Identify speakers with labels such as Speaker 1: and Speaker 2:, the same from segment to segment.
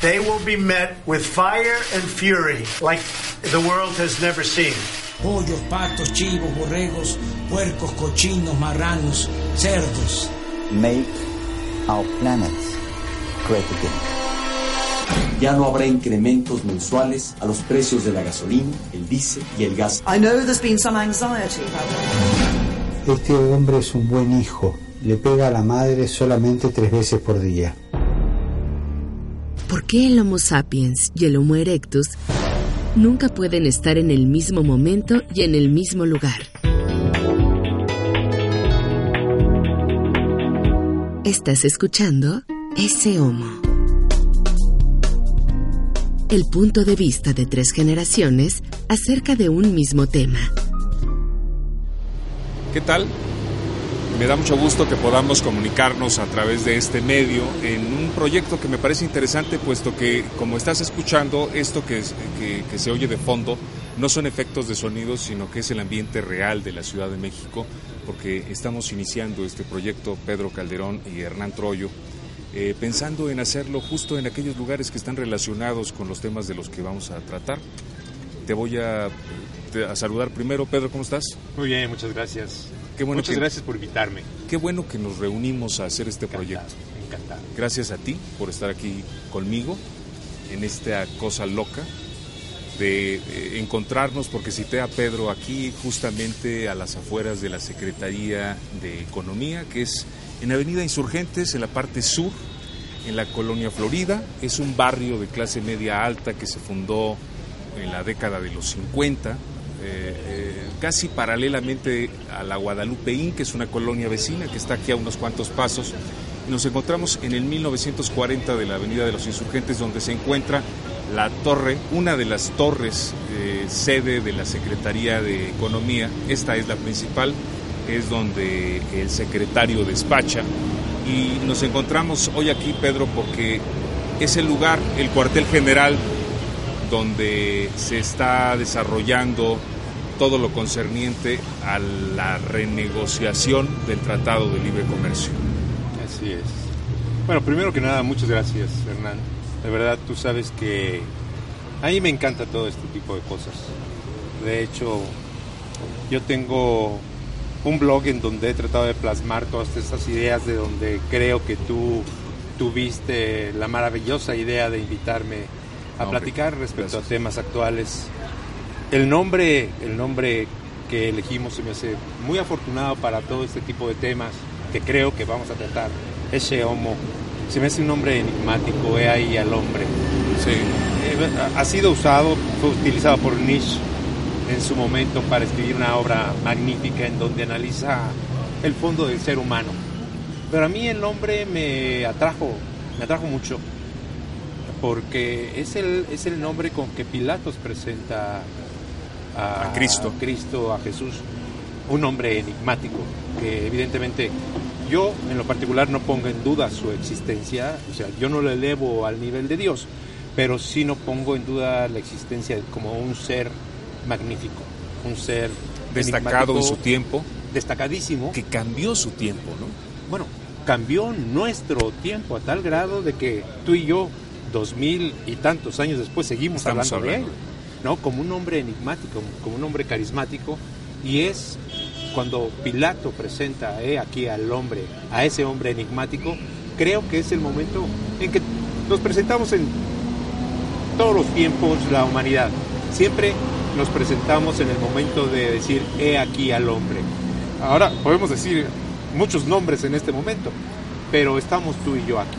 Speaker 1: they will be met with fire and fury like the world has never seen.
Speaker 2: Pollos, patos, chivos, borregos, puercos, cochinos, marranos, cerdos.
Speaker 3: Make our planet great again.
Speaker 4: Ya no habrá incrementos mensuales a los precios de la gasolina, el diésel y el gas.
Speaker 5: I know there's been some anxiety about that.
Speaker 6: Este hombre es un buen hijo. Le pega a la madre solamente tres veces por día.
Speaker 7: ¿Por qué el Homo sapiens y el Homo erectus nunca pueden estar en el mismo momento y en el mismo lugar? Estás escuchando ese Homo. El punto de vista de tres generaciones acerca de un mismo tema.
Speaker 8: ¿Qué tal? Me da mucho gusto que podamos comunicarnos a través de este medio en un proyecto que me parece interesante, puesto que, como estás escuchando, esto que, se oye de fondo no son efectos de sonido, sino que es el ambiente real de la Ciudad de México, porque estamos iniciando este proyecto Pedro Calderón y Hernán Troyo, eh, pensando en hacerlo justo en aquellos lugares que están relacionados con los temas de los que vamos a tratar. Te voy a, a saludar primero, Pedro, ¿cómo estás?
Speaker 9: Muy bien, muchas gracias.
Speaker 8: Qué bueno
Speaker 9: Muchas
Speaker 8: que,
Speaker 9: gracias por invitarme.
Speaker 8: Qué bueno que nos reunimos a hacer este
Speaker 9: Encantado,
Speaker 8: proyecto.
Speaker 9: Encantado.
Speaker 8: Gracias a ti por estar aquí conmigo en esta cosa loca de eh, encontrarnos, porque cité a Pedro aquí justamente a las afueras de la Secretaría de Economía, que es en Avenida Insurgentes, en la parte sur, en la colonia Florida. Es un barrio de clase media alta que se fundó en la década de los 50, eh, eh, casi paralelamente a la Guadalupe Inn, que es una colonia vecina que está aquí a unos cuantos pasos. Nos encontramos en el 1940 de la Avenida de los Insurgentes, donde se encuentra la torre, una de las torres eh, sede de la Secretaría de Economía. Esta es la principal, es donde el secretario despacha. Y nos encontramos hoy aquí, Pedro, porque es el lugar, el cuartel general donde se está desarrollando todo lo concerniente a la renegociación del Tratado de Libre Comercio.
Speaker 9: Así es. Bueno, primero que nada, muchas gracias, Hernán. De verdad, tú sabes que a mí me encanta todo este tipo de cosas. De hecho, yo tengo un blog en donde he tratado de plasmar todas estas ideas, de donde creo que tú tuviste la maravillosa idea de invitarme a
Speaker 8: Hombre,
Speaker 9: platicar respecto
Speaker 8: gracias.
Speaker 9: a temas actuales. El nombre, el nombre que elegimos se me hace muy afortunado para todo este tipo de temas que creo que vamos a tratar. Ese homo se me hace un nombre enigmático, he ahí al hombre.
Speaker 8: Sí.
Speaker 9: Eh, ha sido usado, fue utilizado por Nietzsche en su momento para escribir una obra magnífica en donde analiza el fondo del ser humano. Pero a mí el nombre me atrajo, me atrajo mucho, porque es el, es el nombre con que Pilatos presenta a,
Speaker 8: A Cristo.
Speaker 9: a Cristo, a Jesús, un nombre enigmático, que evidentemente yo en lo particular no pongo en duda su existencia, o sea, yo no lo elevo al nivel de Dios, pero sí no pongo en duda la existencia de- como un ser magnífico, un ser
Speaker 8: Destacado en su tiempo,
Speaker 9: destacadísimo,
Speaker 8: que cambió su tiempo, ¿no?
Speaker 9: bueno, cambió nuestro tiempo a tal grado de que tú y yo, dos mil y tantos años después, seguimos
Speaker 8: Estamos
Speaker 9: hablando,
Speaker 8: hablando.
Speaker 9: de él, ¿no? Como un hombre enigmático, como un hombre carismático, y es cuando Pilato presenta eh, aquí al hombre, a ese hombre enigmático, creo que es el momento en que nos presentamos en todos los tiempos la humanidad. Siempre nos presentamos en el momento de decir, he aquí al hombre. Ahora podemos decir muchos nombres en este momento, pero estamos tú y yo aquí.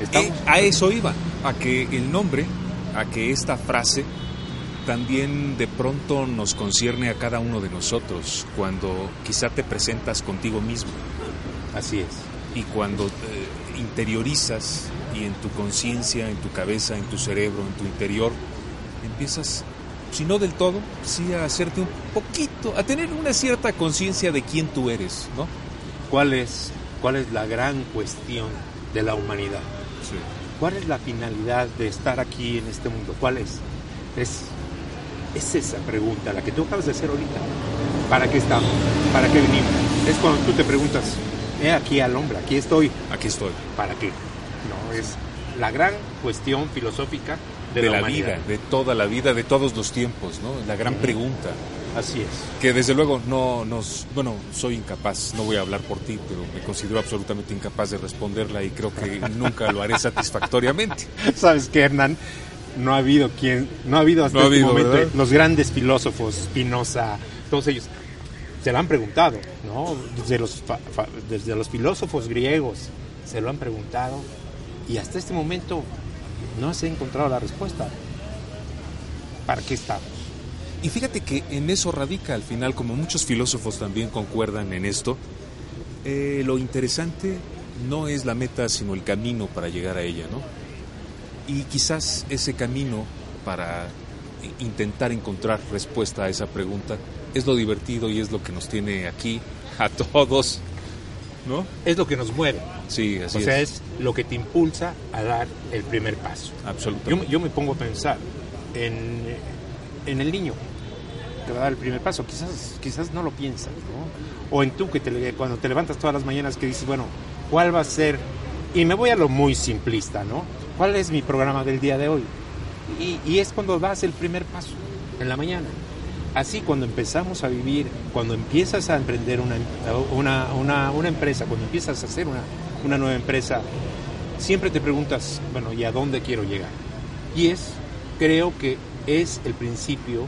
Speaker 9: Estamos
Speaker 8: Eh, a eso iba, a que el nombre, a que esta frase también de pronto nos concierne a cada uno de nosotros cuando quizá te presentas contigo mismo
Speaker 9: así es.
Speaker 8: y cuando eh, interiorizas y en tu conciencia, en tu cabeza, en tu cerebro, en tu interior, empiezas, si no del todo, sí a hacerte un poquito, a tener una cierta conciencia de quién tú eres, ¿no?
Speaker 9: ¿Cuál es, ¿Cuál es la gran cuestión de la humanidad?
Speaker 8: Sí.
Speaker 9: ¿Cuál es la finalidad de estar aquí en este mundo? ¿Cuál es? Es, es esa pregunta, la que tú acabas de hacer ahorita. ¿Para qué estamos? ¿Para qué venimos? Es cuando tú te preguntas, he aquí al hombre, aquí estoy,
Speaker 8: Aquí estoy.
Speaker 9: ¿para qué? No, es la gran cuestión filosófica de,
Speaker 8: de
Speaker 9: la,
Speaker 8: la, vida, de toda la vida, de todos los tiempos, ¿no? La gran pregunta.
Speaker 9: Así es.
Speaker 8: Que desde luego no nos, bueno, soy incapaz, no voy a hablar por ti, pero me considero absolutamente incapaz de responderla y creo que nunca lo haré satisfactoriamente.
Speaker 9: ¿Sabes qué, Hernán? No ha habido quien, no ha habido hasta
Speaker 8: No ha
Speaker 9: este
Speaker 8: habido,
Speaker 9: momento
Speaker 8: ¿verdad?
Speaker 9: los grandes filósofos, Spinoza, todos ellos se lo han preguntado, ¿no? Desde los, fa- fa- desde los filósofos griegos se lo han preguntado y hasta este momento no se ha encontrado la respuesta. ¿Para qué estamos?
Speaker 8: Y fíjate que en eso radica al final, como muchos filósofos también concuerdan en esto, eh, lo interesante no es la meta, sino el camino para llegar a ella, ¿no? Y quizás ese camino para intentar encontrar respuesta a esa pregunta es lo divertido y es lo que nos tiene aquí a todos, ¿no?
Speaker 9: Es lo que nos mueve.
Speaker 8: Sí, así
Speaker 9: o sea,
Speaker 8: es.
Speaker 9: es lo que te impulsa a dar el primer paso. Yo,
Speaker 8: Absolutamente.
Speaker 9: me- yo me pongo a pensar en, en el niño que va a dar el primer paso. Quizás, quizás no lo piensas, ¿no? O en tú que te, cuando te levantas todas las mañanas que dices, bueno, ¿cuál va a ser? Y me voy a lo muy simplista, ¿no? ¿Cuál es mi programa del día de hoy? Y, y es cuando das el primer paso, en la mañana. Así cuando empezamos a vivir, cuando empiezas a emprender una, una, una, una empresa, cuando empiezas a hacer una nueva empresa, siempre te preguntas, bueno, ¿y a dónde quiero llegar? Y es, creo que es el principio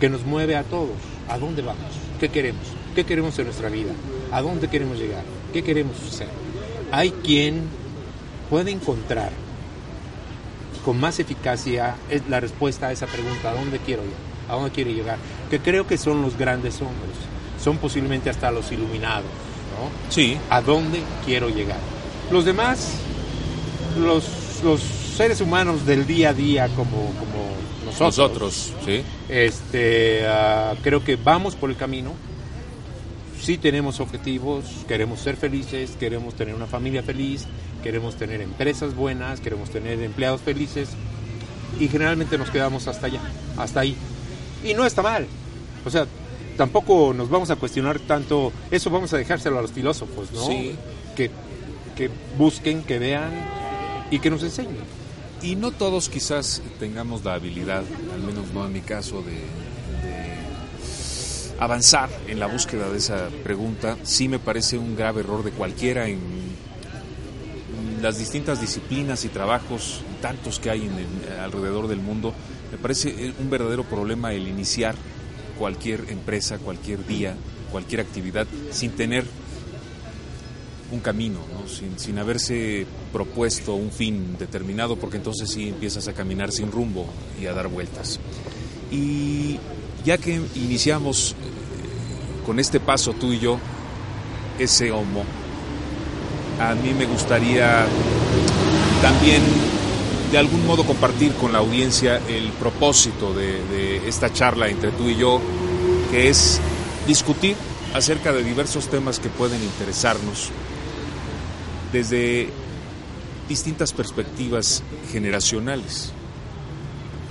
Speaker 9: que nos mueve a todos. ¿A dónde vamos? ¿Qué queremos? ¿Qué queremos en nuestra vida? ¿A dónde queremos llegar? ¿Qué queremos hacer? Hay quien puede encontrar con más eficacia la respuesta a esa pregunta, ¿a dónde quiero ir? ¿A dónde quiero llegar? Que creo que son los grandes hombres, son posiblemente hasta los iluminados, ¿no?
Speaker 8: Sí,
Speaker 9: ¿A dónde quiero llegar? Los demás, los, los seres humanos del día a día como, como nosotros,
Speaker 8: nosotros, sí.
Speaker 9: este, ah, creo que vamos por el camino. Sí tenemos objetivos, queremos ser felices, queremos tener una familia feliz, queremos tener empresas buenas, queremos tener empleados felices y generalmente nos quedamos hasta allá, hasta ahí. Y no está mal. O sea, tampoco nos vamos a cuestionar tanto, eso vamos a dejárselo a los filósofos, ¿no?
Speaker 8: Sí.
Speaker 9: Que, que busquen, que vean y que nos enseñen.
Speaker 8: Y no todos quizás tengamos la habilidad, al menos no en mi caso, de, avanzar en la búsqueda de esa pregunta. Sí me parece un grave error de cualquiera en las distintas disciplinas y trabajos, tantos que hay en el- alrededor del mundo. Me parece un verdadero problema el iniciar cualquier empresa, cualquier día, cualquier actividad sin tener un camino, ¿no? sin, sin haberse propuesto un fin determinado, porque entonces sí empiezas a caminar sin rumbo y a dar vueltas. Y ya que iniciamos eh, con este paso tú y yo, ese homo, a mí me gustaría también de algún modo compartir con la audiencia el propósito de, de esta charla entre tú y yo, que es discutir acerca de diversos temas que pueden interesarnos desde distintas perspectivas generacionales.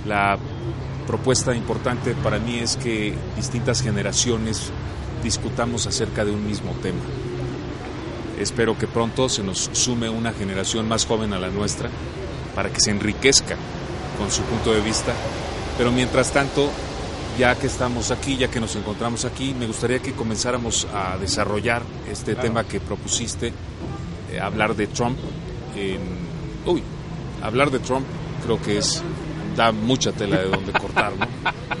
Speaker 8: La propuesta importante para mí es que distintas generaciones discutamos acerca de un mismo tema. Espero que pronto se nos sume una generación más joven a la nuestra para que se enriquezca con su punto de vista. Pero mientras tanto, ya que estamos aquí, ya que nos encontramos aquí, me gustaría que comenzáramos a desarrollar este
Speaker 9: Claro.
Speaker 8: tema que propusiste, eh, hablar de Trump. En, uy, hablar de Trump creo que es da mucha tela de donde cortar, ¿no?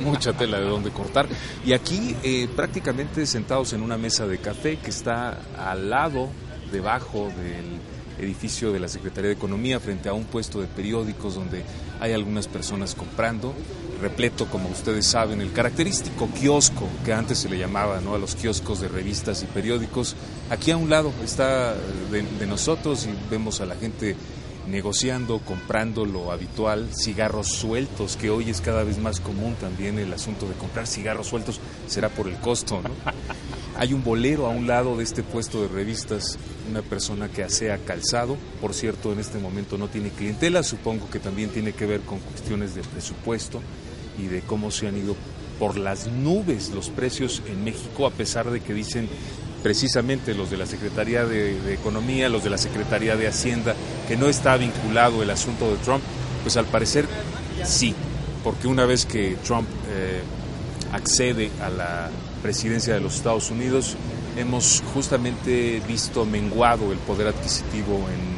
Speaker 8: mucha tela de donde cortar. Y aquí eh, prácticamente sentados en una mesa de café que está al lado, debajo del edificio de la Secretaría de Economía, frente a un puesto de periódicos donde hay algunas personas comprando, repleto, como ustedes saben, el característico kiosco que antes se le llamaba ¿no? a los kioscos de revistas y periódicos. Aquí a un lado está de, de nosotros y vemos a la gente negociando, comprando lo habitual, cigarros sueltos, que hoy es cada vez más común también el asunto de comprar cigarros sueltos, será por el costo, ¿no? Hay un bolero a un lado de este puesto de revistas, una persona que asea calzado, por cierto, en este momento no tiene clientela, supongo que también tiene que ver con cuestiones de presupuesto y de cómo se han ido por las nubes los precios en México, a pesar de que dicen precisamente los de la Secretaría de, Economía, los de la Secretaría de Hacienda, que no está vinculado el asunto de Trump, pues al parecer sí, porque una vez que Trump eh, accede a la presidencia de los Estados Unidos, hemos justamente visto menguado el poder adquisitivo en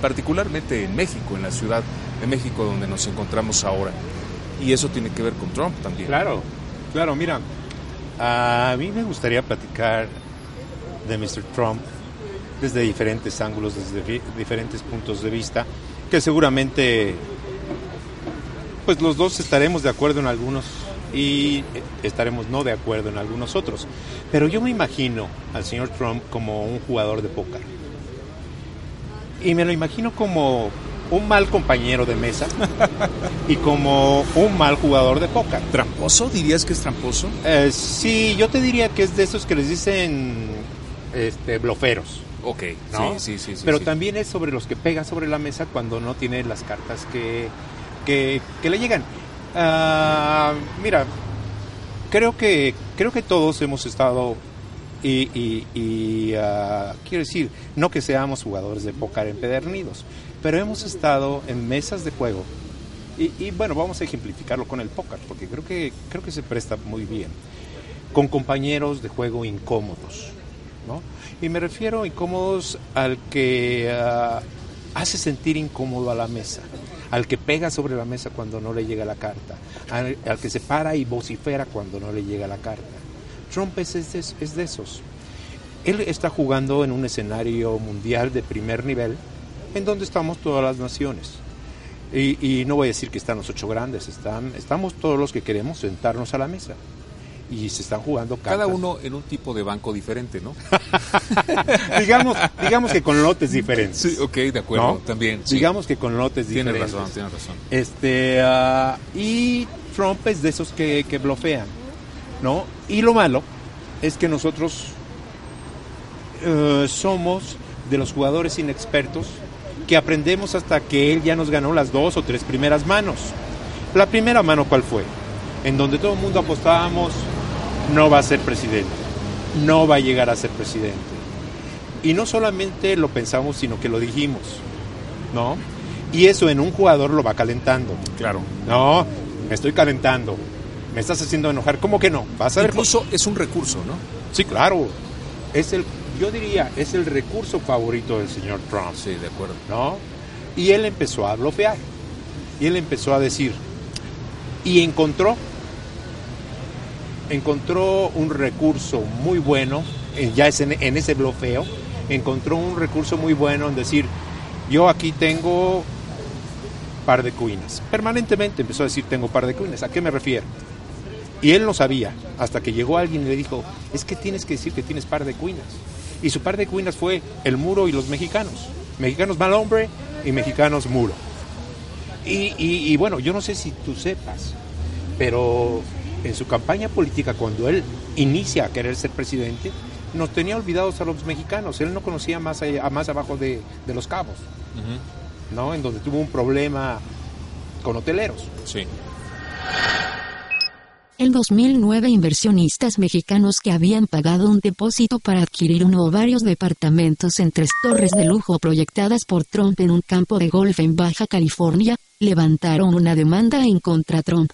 Speaker 8: particularmente en México, en la ciudad de México donde nos encontramos ahora. Y eso tiene que ver con Trump también.
Speaker 9: Claro, claro, mira, a mí me gustaría platicar de Mr. Trump desde diferentes ángulos, desde diferentes puntos de vista, que seguramente pues los dos estaremos de acuerdo en algunos y estaremos no de acuerdo en algunos otros. Pero yo me imagino al señor Trump como un jugador de póker. Y me lo imagino como un mal compañero de mesa y como un mal jugador de póker.
Speaker 8: ¿Tramposo? ¿Dirías que es tramposo?
Speaker 9: Eh, sí, yo te diría que es de esos que les dicen este, bloferos.
Speaker 8: Ok,
Speaker 9: ¿no?
Speaker 8: sí, sí, sí. sí,
Speaker 9: Pero
Speaker 8: sí.
Speaker 9: también es sobre los que pega sobre la mesa cuando no tiene las cartas que, que, que le llegan. Ah, mira, creo que, creo que todos hemos estado y, y- y, ah, quiero decir, no que seamos jugadores de póker empedernidos, pero hemos estado en mesas de juego y, y, bueno, vamos a ejemplificarlo con el póker, porque creo que, creo que se presta muy bien, con compañeros de juego incómodos, Y me refiero incómodos al que ah, hace sentir incómodo a la mesa, al que pega sobre la mesa cuando no le llega la carta, al, que se para y vocifera cuando no le llega la carta. Trump es, es es de esos. Él está jugando en un escenario mundial de primer nivel, en donde estamos todas las naciones. Y, y no voy a decir que están los ocho grandes, están, estamos todos los que queremos sentarnos a la mesa. Y se están jugando cartas.
Speaker 8: Cada uno en un tipo de banco diferente, ¿no?
Speaker 9: digamos, digamos que con lotes diferentes.
Speaker 8: Sí, ok, de acuerdo,
Speaker 9: ¿no?
Speaker 8: también. sí.
Speaker 9: Digamos que con lotes
Speaker 8: Tienes
Speaker 9: diferentes.
Speaker 8: razón, tienes razón.
Speaker 9: Este, ah, y Trump es de esos que, que blofean, ¿no? Y lo malo es que nosotros eh, somos de los jugadores inexpertos que aprendemos hasta que él ya nos ganó las dos o tres primeras manos. La primera mano, ¿cuál fue? En donde todo el mundo apostábamos, no va a ser presidente, no va a llegar a ser presidente. Y no solamente lo pensamos, sino que lo dijimos, ¿no? Y eso en un jugador lo va calentando.
Speaker 8: Claro.
Speaker 9: No, me estoy calentando. Me estás haciendo enojar. ¿Cómo que no? Vas a ver.
Speaker 8: Incluso es un recurso, ¿no?
Speaker 9: Sí, claro. Es el, yo diría, es el recurso favorito del señor Trump.
Speaker 8: Sí, de acuerdo.
Speaker 9: ¿No? Y él empezó a bloquear. Y él empezó a decir. Y encontró. Encontró un recurso muy bueno. en- Ya es en, ese bloqueo. Encontró un recurso muy bueno en decir. Yo aquí tengo par de cuinas. Permanentemente empezó a decir tengo par de cuinas. ¿A qué me refiero? Y él no sabía, hasta que llegó alguien y le dijo, es que tienes que decir que tienes par de cuinas. Y su par de cuinas fue el muro y los mexicanos. Mexicanos mal hombre y mexicanos muro. Y, y- y bueno, yo no sé si tú sepas, pero en su campaña política, cuando él inicia a querer ser presidente, nos tenía olvidados a los mexicanos. Él no conocía más, allá- más abajo de, de los cabos, ¿no? En donde tuvo un problema con hoteleros.
Speaker 8: Sí.
Speaker 10: En 2009 inversionistas mexicanos que habían pagado un depósito para adquirir uno o varios departamentos en tres torres de lujo proyectadas por Trump en un campo de golf en Baja California, levantaron una demanda en contra Trump.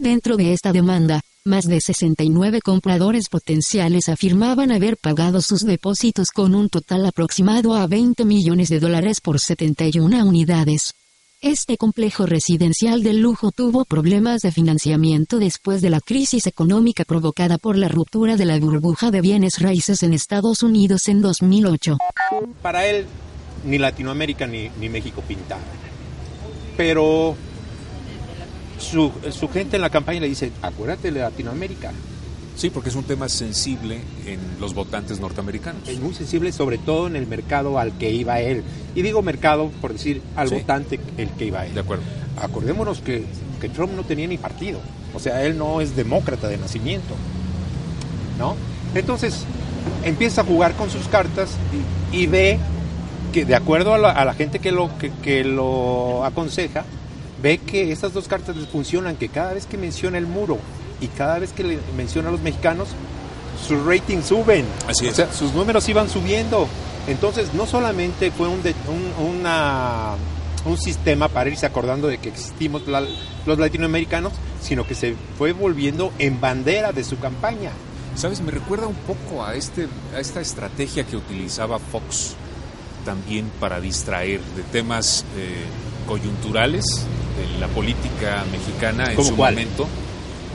Speaker 10: Dentro de esta demanda, más de 69 compradores potenciales afirmaban haber pagado sus depósitos con un total aproximado a 20 millones de dólares por 71 unidades. Este complejo residencial de lujo tuvo problemas de financiamiento después de la crisis económica provocada por la ruptura de la burbuja de bienes raíces en Estados Unidos en 2008.
Speaker 9: Para él, ni Latinoamérica ni, México pintaban. Pero su, su gente en la campaña le dice, acuérdate de Latinoamérica.
Speaker 8: Sí, porque es un tema sensible en los votantes norteamericanos.
Speaker 9: Es muy sensible, sobre todo en el mercado al que iba él. Y digo mercado por decir al
Speaker 8: Sí.
Speaker 9: votante el que iba él.
Speaker 8: De acuerdo.
Speaker 9: Acordémonos que, que Trump no tenía ni partido. O sea, él no es demócrata de nacimiento. ¿No? Entonces, empieza a jugar con sus cartas y, y ve que, de acuerdo a la, a la gente que lo, que, que lo aconseja, ve que estas dos cartas les funcionan, que cada vez que menciona el muro y cada vez que le menciona a los mexicanos, sus ratings suben.
Speaker 8: Así es.
Speaker 9: O sea, sus números iban subiendo. Entonces, no solamente fue un, de- un, una- un sistema para irse acordando de que existimos la- los latinoamericanos, sino que se fue volviendo en bandera de su campaña.
Speaker 8: ¿Sabes? Me recuerda un poco a, este, a esta estrategia que utilizaba Fox también para distraer de temas eh, coyunturales de la política mexicana en
Speaker 9: ¿Cómo
Speaker 8: su
Speaker 9: cuál?
Speaker 8: momento.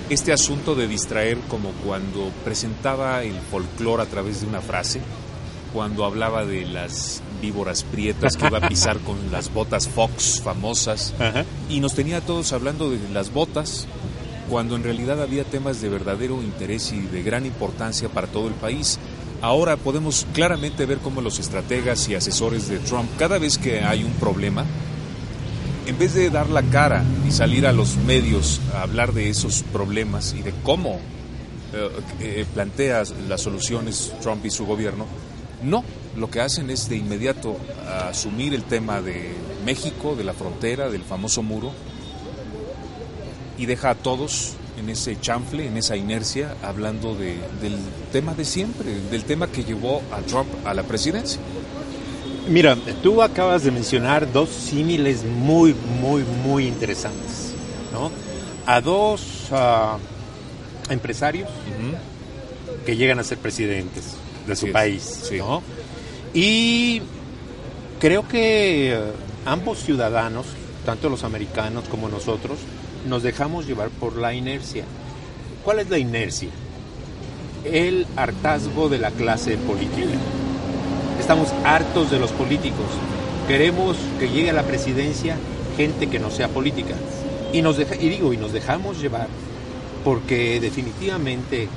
Speaker 8: Este asunto de distraer como cuando presentaba el folclore a través de una frase, cuando hablaba de las víboras prietas que iba a pisar con las botas Fox famosas,
Speaker 9: Ajá.
Speaker 8: y nos tenía a todos hablando de las botas, cuando en realidad había temas de verdadero interés y de gran importancia para todo el país. Ahora podemos claramente ver cómo los estrategas y asesores de Trump, cada vez que hay un problema, en vez de dar la cara y salir a los medios a hablar de esos problemas y de cómo eh, eh, plantea las soluciones Trump y su gobierno, no, lo que hacen es de inmediato asumir el tema de México, de la frontera, del famoso muro, y deja a todos en ese chanfle, en esa inercia, hablando de, del tema de siempre, del tema que llevó a Trump a la presidencia.
Speaker 9: Mira, tú acabas de mencionar dos símiles muy, muy, muy interesantes, ¿no? A dos ah, empresarios que llegan a ser presidentes de su
Speaker 8: es,
Speaker 9: país,
Speaker 8: sí.
Speaker 9: ¿no? Y creo que eh, ambos ciudadanos, tanto los americanos como nosotros, nos dejamos llevar por la inercia. ¿Cuál es la inercia? El hartazgo de la clase política. Estamos hartos de los políticos. Queremos que llegue a la presidencia gente que no sea política. Y nos deja, y digo, y nos dejamos llevar porque definitivamente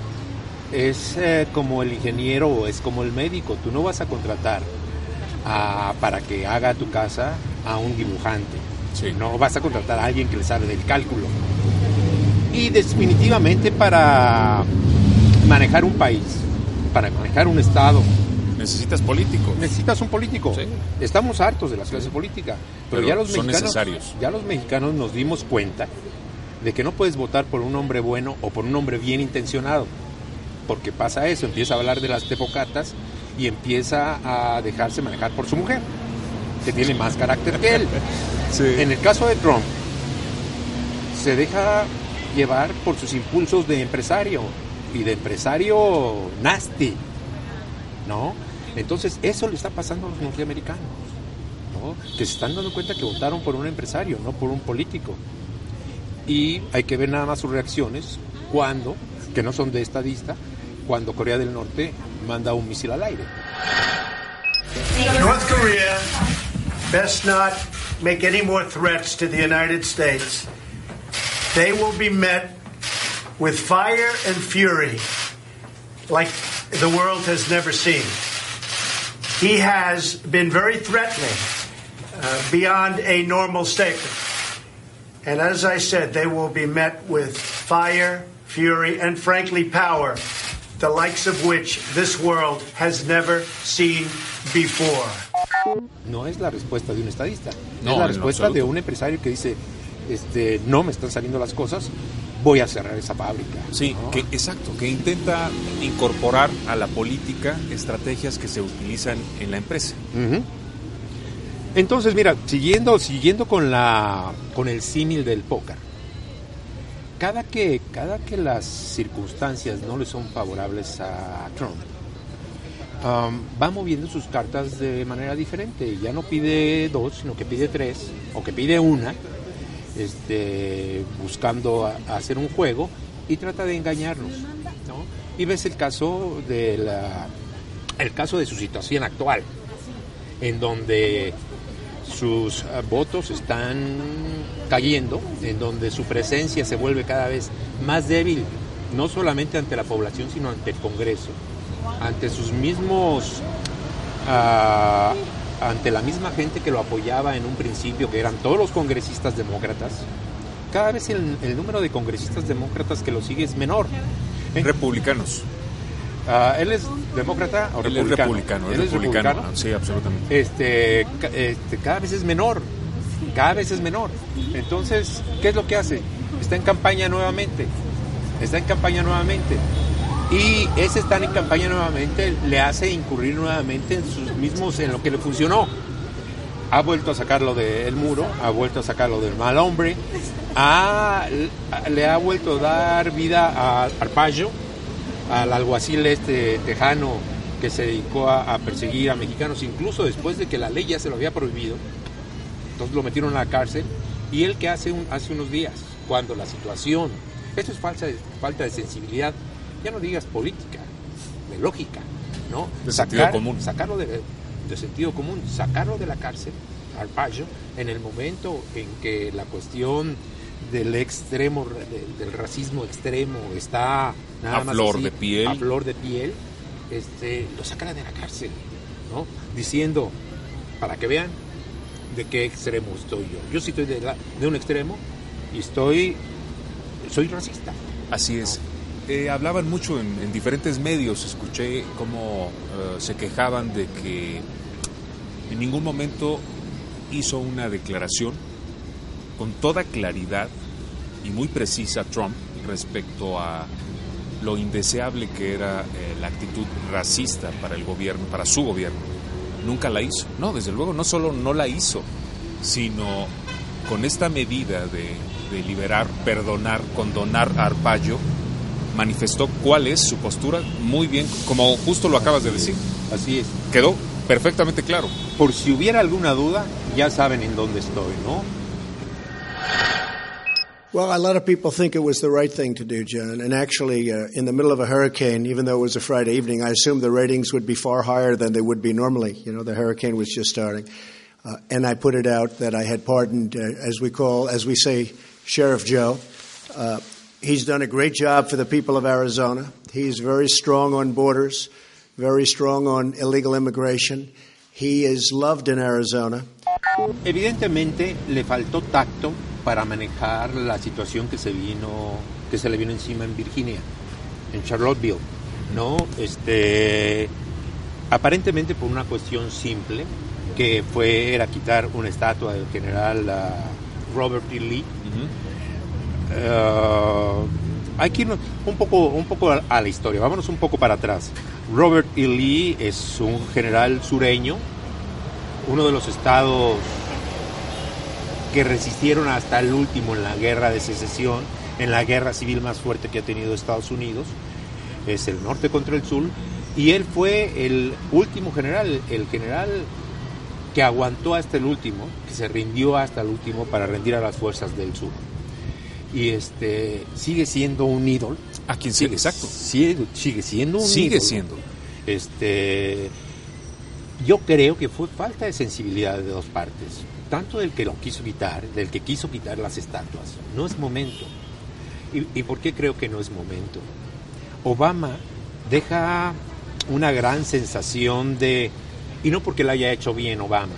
Speaker 9: es eh, como el ingeniero o es como el médico. Tú no vas a contratar a- para que haga tu casa a un dibujante.
Speaker 8: Sí.
Speaker 9: No vas a contratar a alguien que le sabe del cálculo. Y definitivamente para manejar un país, para manejar un estado,
Speaker 8: Necesitas políticos.
Speaker 9: necesitas un político.
Speaker 8: Sí.
Speaker 9: Estamos hartos de la clase política, pero,
Speaker 8: Pero
Speaker 9: ya los
Speaker 8: son
Speaker 9: mexicanos,
Speaker 8: necesarios.
Speaker 9: ya los mexicanos nos dimos cuenta de que no puedes votar por un hombre bueno o por un hombre bien intencionado, porque pasa eso, empieza a hablar de las tepocatas y empieza a dejarse manejar por su mujer, que tiene más carácter que él. En el caso de Trump, se deja llevar por sus impulsos de empresario y de empresario nasty, ¿no? Entonces, eso le está pasando a los norteamericanos, ¿no? Que se están dando cuenta que votaron por un empresario, no por un político. Y hay que ver nada más sus reacciones cuando, que no son de estadista, cuando Corea del Norte manda un misil al aire.
Speaker 1: North Korea best not make any more threats to the United States. They will be met with fire and fury like the world has never seen. He has been very threatening uh, beyond a normal statement. And as I said, they will be met with fire, fury, and frankly, power, the likes of which this world has never seen before.
Speaker 9: No es la respuesta de un estadista,
Speaker 8: No,
Speaker 9: es la respuesta de un empresario que dice, este, no me están saliendo las cosas, voy a cerrar esa fábrica.
Speaker 8: Sí,
Speaker 9: ¿no?
Speaker 8: que, exacto, que intenta incorporar a la política estrategias que se utilizan en la empresa.
Speaker 9: Entonces, mira, siguiendo, siguiendo con la con el símil del póker. Cada que, cada que las circunstancias no le son favorables a Trump, um, va moviendo sus cartas de manera diferente. Ya no pide dos, sino que pide tres, o que pide una, este, buscando hacer un juego y trata de engañarnos. ¿no? Y ves el caso de la, el caso de su situación actual, en donde sus votos están cayendo, en donde su presencia se vuelve cada vez más débil, no solamente ante la población, sino ante el Congreso, ante sus mismos, ah, ante la misma gente que lo apoyaba en un principio, que eran todos los congresistas demócratas. Cada vez el, el número de congresistas demócratas que lo sigue es menor. ¿eh?
Speaker 8: Republicanos.
Speaker 9: Ah, ¿Él es demócrata o
Speaker 8: Él es
Speaker 9: republicano?
Speaker 8: republicano,
Speaker 9: ¿Él
Speaker 8: es republicano. Sí, absolutamente.
Speaker 9: este, este, cada vez es menor, cada vez es menor. Entonces, ¿qué es lo que hace? Está en campaña nuevamente, está en campaña nuevamente. Y ese estar en campaña nuevamente le hace incurrir nuevamente en sus mismos, en lo que le funcionó. Ha vuelto a sacarlo del muro, ha vuelto a sacarlo del mal hombre, ha- le ha vuelto a dar vida a Arpaio, al alguacil este tejano que se dedicó a, a perseguir a mexicanos, incluso después de que la ley ya se lo había prohibido. Entonces lo metieron a la cárcel. Y él que hace, un- hace unos días, cuando la situación, esto es falsa, falta de sensibilidad, ya no digas política, de lógica, ¿no?
Speaker 8: De sentido común.
Speaker 9: Sacarlo de, de sentido común, sacarlo de la cárcel, al payo, en el momento en que la cuestión del extremo, del, del racismo extremo está nada
Speaker 8: A
Speaker 9: más
Speaker 8: flor
Speaker 9: así,
Speaker 8: de piel.
Speaker 9: a flor de piel, este, lo sacan de la cárcel, ¿no? Diciendo, para que vean de qué extremo estoy yo. Yo sí estoy de, la- de un extremo y estoy, soy racista.
Speaker 8: Así es. Eh, hablaban mucho en, en diferentes medios, escuché cómo eh, se quejaban de que en ningún momento hizo una declaración con toda claridad y muy precisa Trump respecto a lo indeseable que era eh, la actitud racista para el gobierno, para su gobierno. Nunca la hizo. No, desde luego, no solo no la hizo, sino con esta medida de, liberar, perdonar, condonar a Arpaio, manifestó cuál es su postura muy bien, como justo lo acabas de decir.
Speaker 9: Así es.
Speaker 8: Quedó perfectamente claro.
Speaker 9: Por si hubiera alguna duda, ya saben en dónde estoy, ¿no?
Speaker 11: Well, a lot of people think it was the right thing to do, John. And actually, uh, in the middle of a hurricane, even though it was a Friday evening, I assumed the ratings would be far higher than they would be normally. You know, the hurricane was just starting. Uh, and I put it out that I had pardoned, uh, as we call, as we say, Sheriff Joe. Uh, he's done a great job for the people of Arizona. He's very strong on borders, very strong on illegal immigration. He is loved in Arizona.
Speaker 9: Evidentemente le faltó tacto para manejar la situación que se vino, que se le vino encima en Virginia, en Charlottesville, ¿no? Este, aparentemente por una cuestión simple, que fue era quitar una estatua del general ah, Robert E. Lee. Ah, hay que irnos un poco, un poco a la historia, vámonos un poco para atrás. Robert E. Lee es un general sureño, uno de los estados que resistieron hasta el último en la guerra de secesión, en la guerra civil más fuerte que ha tenido Estados Unidos, es el norte contra el sur, y él fue el último general, el general que aguantó hasta el último, que se rindió hasta el último para rendir a las fuerzas del sur. Y este sigue siendo un ídolo.
Speaker 8: A quien sigue, exacto.
Speaker 9: Sigue, sigue siendo un
Speaker 8: Sigue
Speaker 9: ídolo.
Speaker 8: siendo.
Speaker 9: Este, yo creo que fue falta de sensibilidad de dos partes, tanto del que lo quiso quitar, del que quiso quitar las estatuas. No es momento. ¿Y, y por qué creo que no es momento? Obama deja una gran sensación de, y no porque lo haya hecho bien Obama,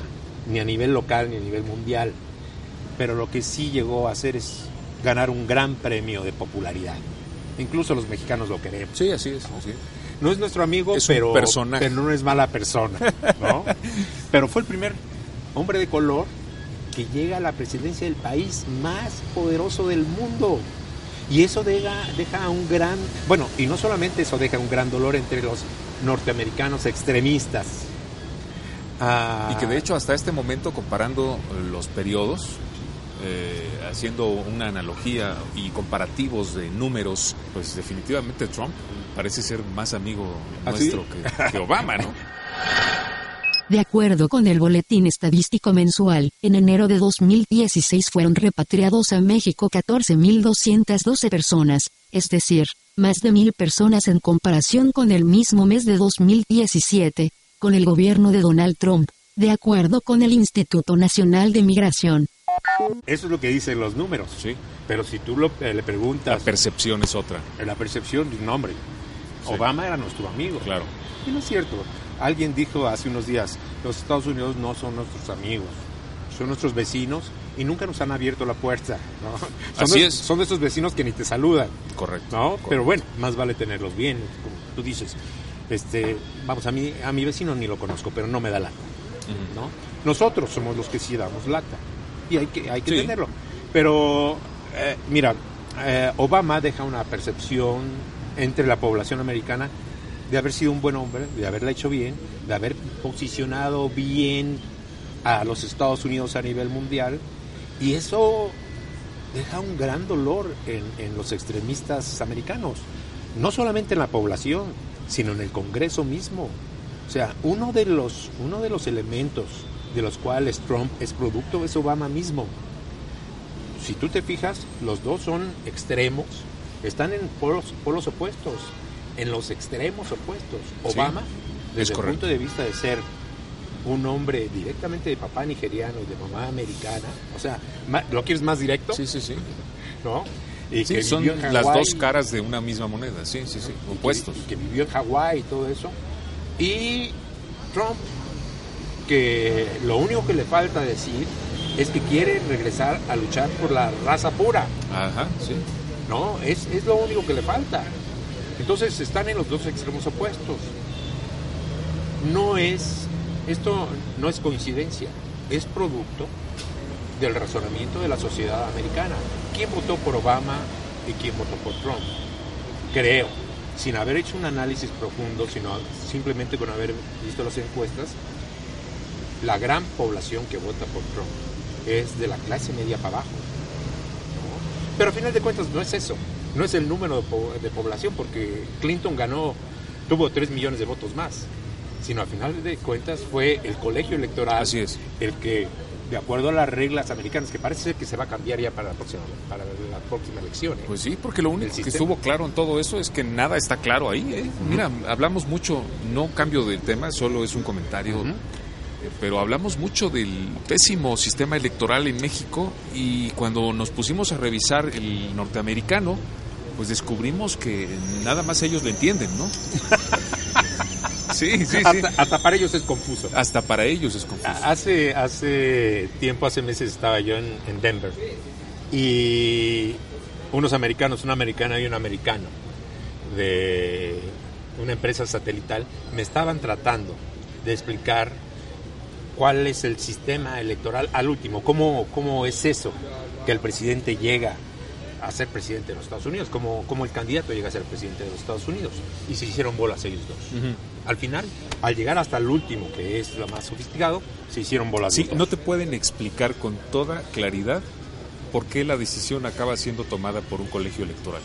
Speaker 9: ni a nivel local ni a nivel mundial, pero lo que sí llegó a hacer es ganar un gran premio de popularidad. Incluso los mexicanos lo queremos.
Speaker 8: Sí, así es. así es.
Speaker 9: No es nuestro amigo,
Speaker 8: Es
Speaker 9: pero, pero no es mala persona, ¿no? pero fue el primer hombre de color que llega a la presidencia del país más poderoso del mundo. Y eso deja, deja un gran, bueno, y no solamente eso deja un gran dolor entre los norteamericanos extremistas. Ah,
Speaker 8: Y que de hecho hasta este momento, comparando los periodos, eh, haciendo una analogía y comparativos de números, pues definitivamente Trump parece ser más amigo
Speaker 9: ¿Ah, sí?
Speaker 8: nuestro que, que Obama, ¿no?
Speaker 10: De acuerdo con el Boletín Estadístico Mensual, en enero de 2016 fueron repatriados a México 14.212 personas, es decir, más de mil personas en comparación con el mismo mes de 2017, con el gobierno de Donald Trump, de acuerdo con el Instituto Nacional de Migración.
Speaker 9: Eso es lo que dicen los números.
Speaker 8: Sí.
Speaker 9: Pero si tú lo- eh, le
Speaker 8: La
Speaker 9: preguntas,
Speaker 8: percepción es otra.
Speaker 9: la percepción de un hombre,
Speaker 8: Sí.
Speaker 9: Obama era nuestro amigo.
Speaker 8: Claro.
Speaker 9: Y no es cierto. Alguien dijo hace unos días, los Estados Unidos no son nuestros amigos, son nuestros vecinos y nunca nos han abierto la puerta. ¿no? Son
Speaker 8: Así
Speaker 9: de,
Speaker 8: es.
Speaker 9: Son de esos vecinos que ni te saludan.
Speaker 8: Correcto.
Speaker 9: ¿no?
Speaker 8: correcto.
Speaker 9: Pero bueno, más vale tenerlos bien, como tú dices. Este, vamos, a mí, a mi vecino ni lo conozco, pero no me da lata. ¿no? Nosotros somos los que sí damos lata. Y hay que, hay que
Speaker 8: Sí.
Speaker 9: entenderlo. Pero, eh, mira, eh, Obama deja una percepción entre la población americana de haber sido un buen hombre, de haberla hecho bien, de haber posicionado bien a los Estados Unidos a nivel mundial. Y eso deja un gran dolor en, en los extremistas americanos. No solamente en la población, sino en el Congreso mismo. O sea, uno de los, uno de los elementos de los cuales Trump es producto es Obama mismo. Si tú te fijas, los dos son extremos, están en polos, polos opuestos, en los extremos opuestos. Obama,
Speaker 8: es
Speaker 9: desde el punto de vista de ser un hombre directamente de papá nigeriano y de mamá americana, o sea, ¿lo quieres más directo?
Speaker 8: Sí, sí, sí.
Speaker 9: ¿No? Y
Speaker 8: Sí,
Speaker 9: que
Speaker 8: son
Speaker 9: en
Speaker 8: las dos caras de una misma moneda, sí, sí, sí, opuestos.
Speaker 9: y que vivió en Hawái y todo eso. Y Trump, que lo único que le falta decir es que quiere regresar a luchar por la raza pura.
Speaker 8: Ajá, sí.
Speaker 9: No, es, es lo único que le falta. Entonces están en los dos extremos opuestos. No es, esto no es coincidencia, es producto del razonamiento de la sociedad americana. ¿Quién votó por Obama y quién votó por Trump? Creo, sin haber hecho un análisis profundo, sino simplemente con haber visto las encuestas, la gran población que vota por Trump es de la clase media para abajo. ¿no? Pero a final de cuentas no es eso, no es el número de, po- de población, porque Clinton ganó, tuvo 3 millones de votos más, sino a final de cuentas fue el colegio electoral
Speaker 8: Así es.
Speaker 9: el que, de acuerdo a las reglas americanas, que parece ser que se va a cambiar ya para la próxima, para la próxima elección. ¿eh?
Speaker 8: Pues sí, porque lo único que estuvo claro en todo eso es que nada está claro ahí. ¿eh? Mira, hablamos mucho, no cambio de tema, solo es un comentario, pero hablamos mucho del pésimo sistema electoral en México y cuando nos pusimos a revisar el norteamericano, pues descubrimos que nada más ellos lo entienden, ¿no? sí, sí, sí.
Speaker 9: hasta, hasta para ellos es confuso.
Speaker 8: Hasta para ellos es confuso.
Speaker 9: Hace, hace tiempo, hace meses estaba yo en, en Denver y unos americanos, una americana y un americano de una empresa satelital me estaban tratando de explicar cuál es el sistema electoral al último, cómo, cómo es eso que el presidente llega a ser presidente de los Estados Unidos, cómo, cómo el candidato llega a ser presidente de los Estados Unidos. Y se hicieron bolas ellos dos. Al final, al llegar hasta el último, que es lo más sofisticado, se hicieron bolas.
Speaker 8: Sí, no te pueden explicar con toda claridad por qué la decisión acaba siendo tomada por un colegio electoral.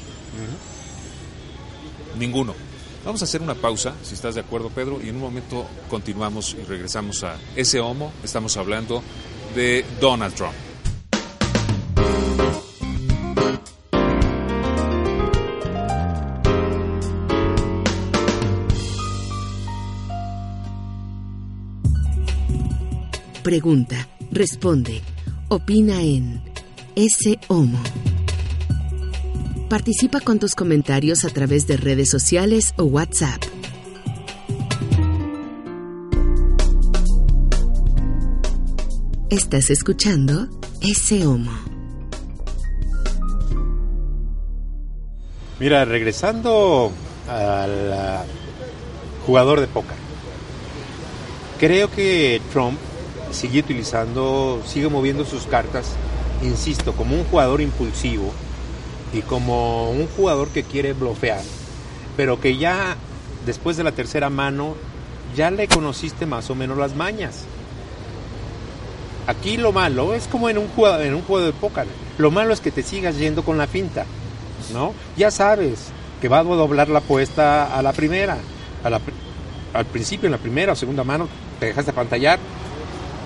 Speaker 8: Ninguno. Vamos a hacer una pausa, si estás de acuerdo, Pedro, y en un momento continuamos y regresamos a ese homo. Estamos hablando de Donald Trump.
Speaker 7: Pregunta, responde, opina en ese homo. Participa con tus comentarios a través de redes sociales o WhatsApp. Estás escuchando ese homo.
Speaker 9: Mira, regresando al ah, jugador de póker. Creo que Trump sigue utilizando, sigue moviendo sus cartas, insisto, como un jugador impulsivo y como un jugador que quiere blofear, pero que ya después de la tercera mano ya le conociste más o menos las mañas. Aquí lo malo es como en un juego, en un juego de póker. Lo malo es que te sigas yendo con la finta, ¿no? Ya sabes que va a doblar la apuesta a la primera, a la al principio en la primera o segunda mano te dejaste pantallar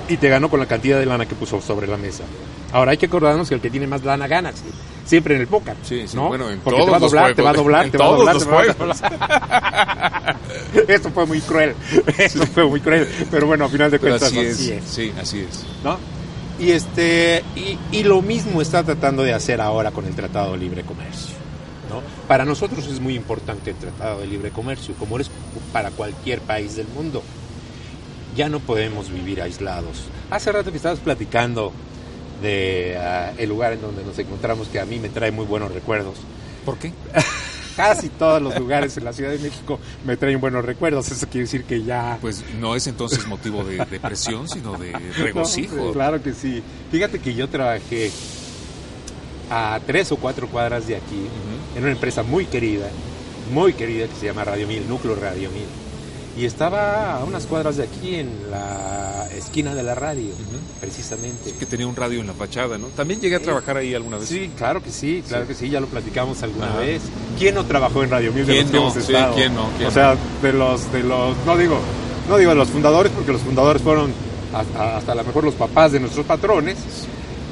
Speaker 9: y te ganó con la cantidad de lana que puso sobre la mesa. Ahora hay que acordarnos que el que tiene más lana gana, sí, siempre en el póker.
Speaker 8: Sí, sí,
Speaker 9: ¿no?
Speaker 8: bueno, en
Speaker 9: Porque te
Speaker 8: todos
Speaker 9: va a doblar, te va a doblar, te va a doblar, te va a
Speaker 8: juegos.
Speaker 9: doblar. Esto fue muy cruel, esto fue muy cruel, pero bueno, a final de cuentas
Speaker 8: así
Speaker 9: así
Speaker 8: es,
Speaker 9: es.
Speaker 8: sí, así es.
Speaker 9: ¿no? Y este y, y lo mismo está tratando de hacer ahora con el Tratado de Libre Comercio. ¿no? Para nosotros es muy importante el Tratado de Libre Comercio, como es para cualquier país del mundo. Ya no podemos vivir aislados. Hace rato que estabas platicando de ah, el lugar en donde nos encontramos que a mí me trae muy buenos recuerdos.
Speaker 8: ¿Por qué?
Speaker 9: Casi todos los lugares en la Ciudad de México me traen buenos recuerdos. Eso quiere decir que ya
Speaker 8: Pues no es entonces motivo de depresión, sino de regocijo.
Speaker 9: No, claro que sí. Fíjate que yo trabajé a tres o cuatro cuadras de aquí, en una empresa muy querida, muy querida que se llama Radio Mil, Núcleo Radio Mil. Y estaba a unas cuadras de aquí en la esquina de la radio, precisamente.
Speaker 8: que tenía un radio en la fachada, ¿no? También llegué a trabajar ahí alguna vez.
Speaker 9: Sí, claro que sí, claro
Speaker 8: Sí.
Speaker 9: que sí, ya lo platicamos alguna vez. ¿Quién no trabajó en Radio Mil de
Speaker 8: ¿Quién
Speaker 9: los que
Speaker 8: no? Sí? ¿quién no? ¿Quién
Speaker 9: o sea, de los, de los, no digo, no digo de los fundadores, porque los fundadores fueron hasta, hasta a lo mejor los papás de nuestros patrones,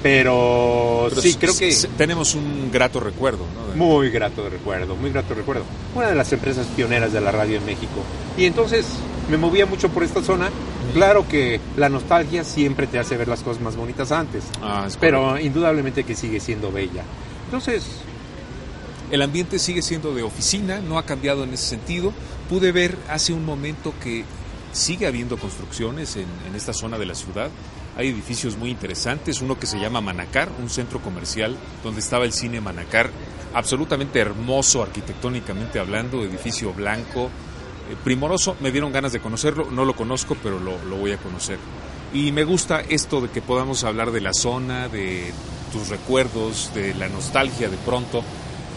Speaker 9: pero,
Speaker 8: Pero
Speaker 9: sí, creo que
Speaker 8: tenemos un grato recuerdo, ¿no? De-
Speaker 9: muy grato de recuerdo, muy grato recuerdo. Una de las empresas pioneras de la radio en México. Y entonces me movía mucho por esta zona. Claro que la nostalgia siempre te hace ver las cosas más bonitas antes,
Speaker 8: Ah,
Speaker 9: pero indudablemente que sigue siendo bella. Entonces,
Speaker 8: El ambiente sigue siendo de oficina, no ha cambiado en ese sentido. Pude ver hace un momento que sigue habiendo construcciones en, en esta zona de la ciudad. Hay edificios muy interesantes, uno que se llama Manacar, un centro comercial donde estaba el cine Manacar, absolutamente hermoso arquitectónicamente hablando, edificio blanco, eh, primoroso, me dieron ganas de conocerlo, no lo conozco, pero lo, lo voy a conocer. Y me gusta esto de que podamos hablar de la zona, de tus recuerdos, de la nostalgia de pronto,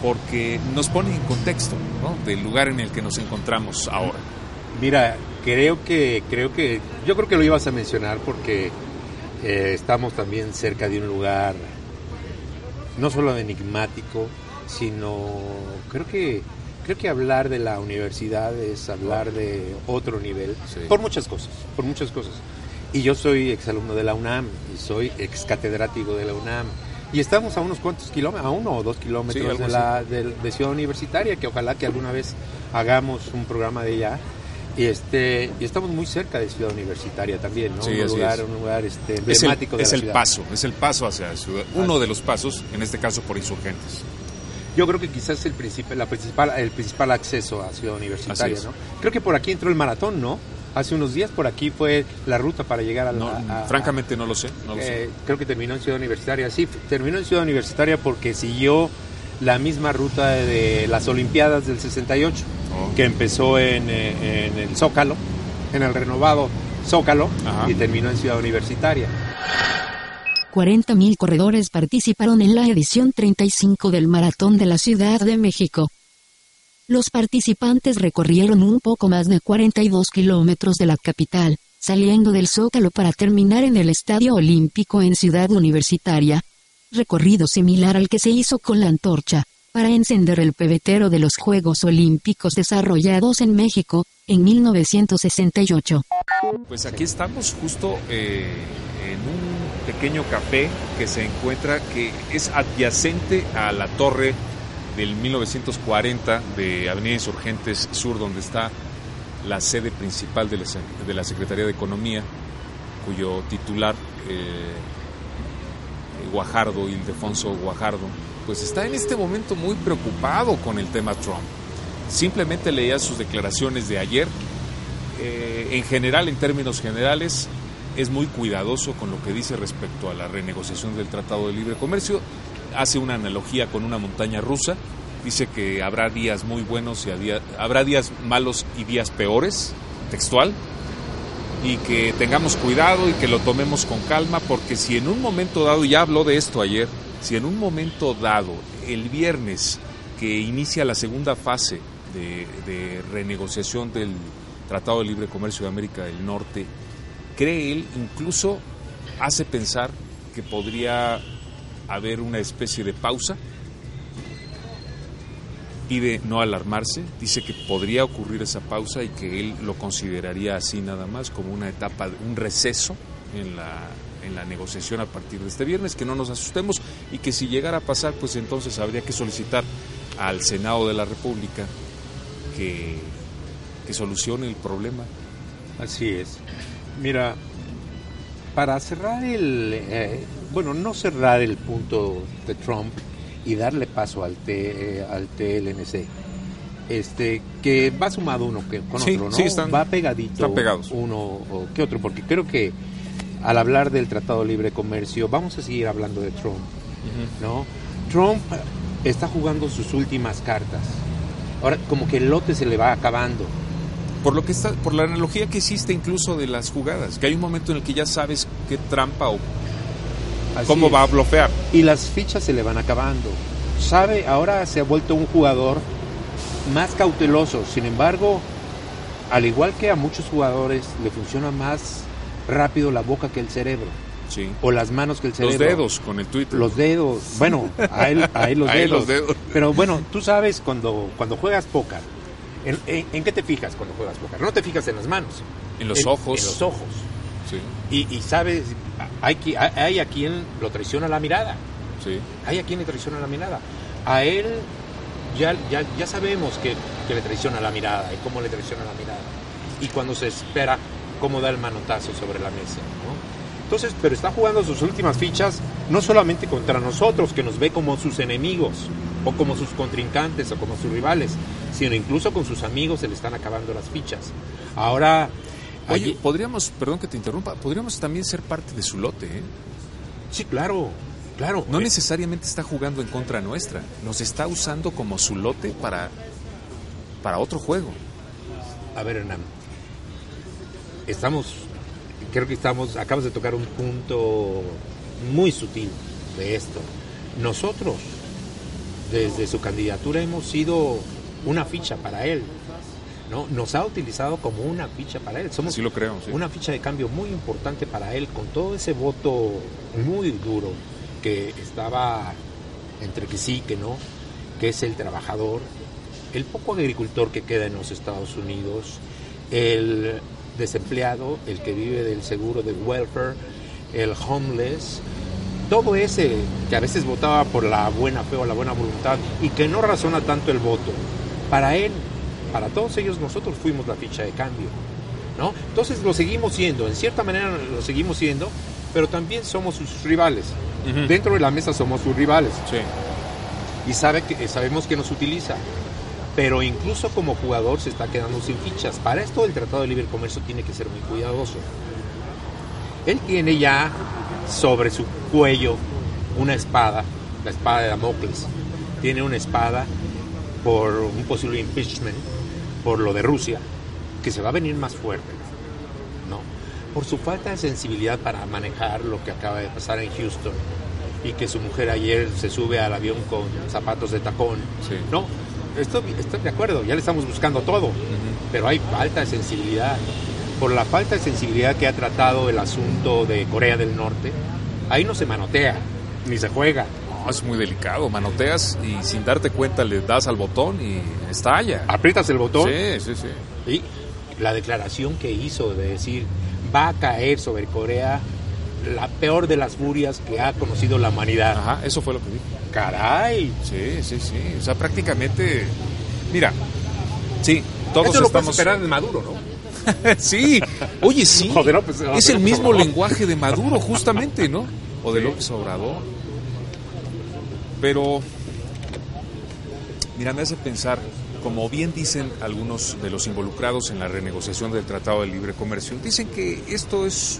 Speaker 8: porque nos pone en contexto ¿no? del lugar en el que nos encontramos ahora.
Speaker 9: mira, creo que, creo que, yo creo que lo ibas a mencionar porque eh, estamos también cerca de un lugar no solo enigmático, sino creo que creo que hablar de la universidad es hablar de otro nivel
Speaker 8: Sí.
Speaker 9: por muchas cosas, por muchas cosas. Y yo soy exalumno de la UNAM y soy ex catedrático de la UNAM. Y estamos a unos cuantos kilómetros, a uno o dos kilómetros
Speaker 8: Sí,
Speaker 9: de, la, de, de Ciudad Universitaria, que ojalá que alguna vez hagamos un programa de ella. Y, este, y estamos muy cerca de Ciudad Universitaria también, ¿no?
Speaker 8: Sí,
Speaker 9: un, lugar,
Speaker 8: es.
Speaker 9: un lugar este,
Speaker 8: Es el,
Speaker 9: emblemático de
Speaker 8: es el paso, es el paso hacia la ciudad, uno de los pasos, en este caso por insurgentes.
Speaker 9: Yo creo que quizás el principal, la principal, el principal acceso a Ciudad Universitaria. ¿no? Creo que por aquí entró el maratón, ¿no? Hace unos días por aquí fue la ruta para llegar a la...
Speaker 8: No,
Speaker 9: a-
Speaker 8: francamente no lo sé, no lo
Speaker 9: eh,
Speaker 8: sé.
Speaker 9: creo que terminó en Ciudad Universitaria. Sí, terminó en Ciudad Universitaria porque siguió la misma ruta de las Olimpiadas del 68,
Speaker 8: Oh.
Speaker 9: que empezó en, eh, en el Zócalo, en el renovado Zócalo,
Speaker 8: Ajá.
Speaker 9: y terminó en Ciudad Universitaria.
Speaker 10: 40.000 corredores participaron en la edición 35 del Maratón de la Ciudad de México. Los participantes recorrieron un poco más de 42 kilómetros de la capital, saliendo del Zócalo para terminar en el Estadio Olímpico en Ciudad Universitaria. Recorrido similar al que se hizo con la antorcha, para encender el pebetero de los Juegos Olímpicos desarrollados en México, en 1968.
Speaker 8: Pues aquí estamos justo eh, en un pequeño café que se encuentra, que es adyacente a la torre del 1940 de Avenida Insurgentes Sur, donde está la sede principal de la, Secretaría de Economía, cuyo titular, eh, Guajardo, Ildefonso Guajardo, pues está en este momento muy preocupado con el tema Trump. Simplemente leía sus declaraciones de ayer. Eh, en general, en términos generales, es muy cuidadoso con lo que dice respecto a la renegociación del Tratado de Libre Comercio. Hace una analogía con una montaña rusa. Dice que habrá días muy buenos y habrá días malos y días peores, textual, y que tengamos cuidado y que lo tomemos con calma, porque si en un momento dado, ya habló de esto ayer, si en un momento dado, el viernes que inicia la segunda fase de, de renegociación del Tratado de Libre Comercio de América del Norte, cree él, incluso hace pensar que podría haber una especie de pausa. Pide no alarmarse, dice que podría ocurrir esa pausa y que él lo consideraría así nada más, como una etapa, un receso en la, en la negociación a partir de este viernes, que no nos asustemos y que si llegara a pasar, pues entonces habría que solicitar al Senado de la República que, que solucione el problema.
Speaker 9: Así es. Mira, para cerrar el, eh, bueno, no cerrar el punto de Trump y darle paso al, T, eh, al TLNC, este, que va sumado uno que, con
Speaker 8: Sí,
Speaker 9: otro, ¿no?
Speaker 8: sí, están-
Speaker 9: va pegadito
Speaker 8: están pegados.
Speaker 9: uno o que otro, porque creo que al hablar del Tratado de Libre Comercio vamos a seguir hablando de Trump, ¿no? Trump está jugando sus últimas cartas. Ahora, como que el lote se le va acabando.
Speaker 8: Por lo que está, por la analogía que existe incluso de las jugadas, que hay un momento en el que ya sabes qué trampa o
Speaker 9: Así
Speaker 8: cómo
Speaker 9: es.
Speaker 8: va a bloquear.
Speaker 9: y las fichas se le van acabando. Sabe, ahora se ha vuelto un jugador más cautelosos. Sin embargo, al igual que a muchos jugadores, le funciona más rápido la boca que el cerebro.
Speaker 8: Sí.
Speaker 9: O las manos que el cerebro.
Speaker 8: Los dedos con el Twitter.
Speaker 9: Los dedos. Bueno, a él, a él los,
Speaker 8: A
Speaker 9: dedos.
Speaker 8: los dedos.
Speaker 9: Pero bueno, tú sabes cuando, cuando juegas póker, ¿en, en, en qué te fijas cuando juegas póker? No te fijas en las manos.
Speaker 8: En los ojos.
Speaker 9: En los ojos.
Speaker 8: Sí.
Speaker 9: Y, y sabes, hay, hay, hay a quien lo traiciona la mirada.
Speaker 8: Sí.
Speaker 9: Hay a quien le traiciona la mirada. A él ya, ya, ya sabemos que, que le traiciona la mirada y cómo le traiciona la mirada. Y cuando se espera cómo da el manotazo sobre la mesa. ¿no? Entonces, pero está jugando sus últimas fichas no solamente contra nosotros, que nos ve como sus enemigos, o como sus contrincantes, o como sus rivales, sino incluso con sus amigos se le están acabando las fichas. Ahora,
Speaker 8: Oye,
Speaker 9: allí-
Speaker 8: podríamos, perdón que te interrumpa, podríamos también ser parte de su lote, ¿eh?
Speaker 9: sí, claro, claro.
Speaker 8: No
Speaker 9: Eh,
Speaker 8: necesariamente está jugando en contra nuestra, nos está usando como su lote para, para otro juego.
Speaker 9: A ver, Hernán. Estamos, creo que estamos, acabas de tocar un punto muy sutil de esto. Nosotros, desde su candidatura, hemos sido una ficha para él. ¿No? Nos ha utilizado como una ficha para él. Somos
Speaker 8: Sí lo creo, sí.
Speaker 9: una ficha de cambio muy importante para él, con todo ese voto muy duro que estaba entre que sí, que no, que es el trabajador, el poco agricultor que queda en los Estados Unidos, el desempleado, el que vive del seguro del welfare, el homeless, todo ese que a veces votaba por la buena fe o la buena voluntad y que no razona tanto el voto. Para él, para todos ellos, nosotros fuimos la ficha de cambio. ¿no? Entonces lo seguimos siendo, en cierta manera lo seguimos siendo, pero también somos sus rivales. Dentro de la mesa somos sus rivales
Speaker 8: Sí.
Speaker 9: y sabe que, sabemos que nos utiliza. Pero incluso como jugador se está quedando sin fichas. Para esto el Tratado de Libre Comercio tiene que ser muy cuidadoso. Él tiene ya sobre su cuello una espada, la espada de Damocles. Tiene una espada por un posible impeachment, por lo de Rusia, que se va a venir más fuerte. ¿no? Por su falta de sensibilidad para manejar lo que acaba de pasar en Houston y que su mujer ayer se sube al avión con zapatos de tacón.
Speaker 8: Sí.
Speaker 9: No, estoy, estoy de acuerdo, ya le estamos buscando todo, pero hay falta de sensibilidad. Por la falta de sensibilidad que ha tratado el asunto de Corea del Norte, ahí no se manotea, ni se juega.
Speaker 8: No, es muy delicado, manoteas y sin darte cuenta le das al botón y estalla.
Speaker 9: Aprietas el botón
Speaker 8: Sí, sí, sí.
Speaker 9: y la declaración que hizo de decir va a caer sobre Corea la peor de las furias que ha conocido la humanidad.
Speaker 8: Ajá, eso fue lo que dijo.
Speaker 9: Caray.
Speaker 8: Sí, sí, sí. O sea, prácticamente. Mira, sí, todos
Speaker 9: Esto lo
Speaker 8: estamos.
Speaker 9: esperar de Maduro, ¿no?
Speaker 8: sí, oye, sí.
Speaker 9: Joder, no, pues,
Speaker 8: es el mismo lenguaje de Maduro, justamente, ¿no? O de López Obrador. Pero, mira, me hace pensar, como bien dicen algunos de los involucrados en la renegociación del Tratado de Libre Comercio, dicen que esto es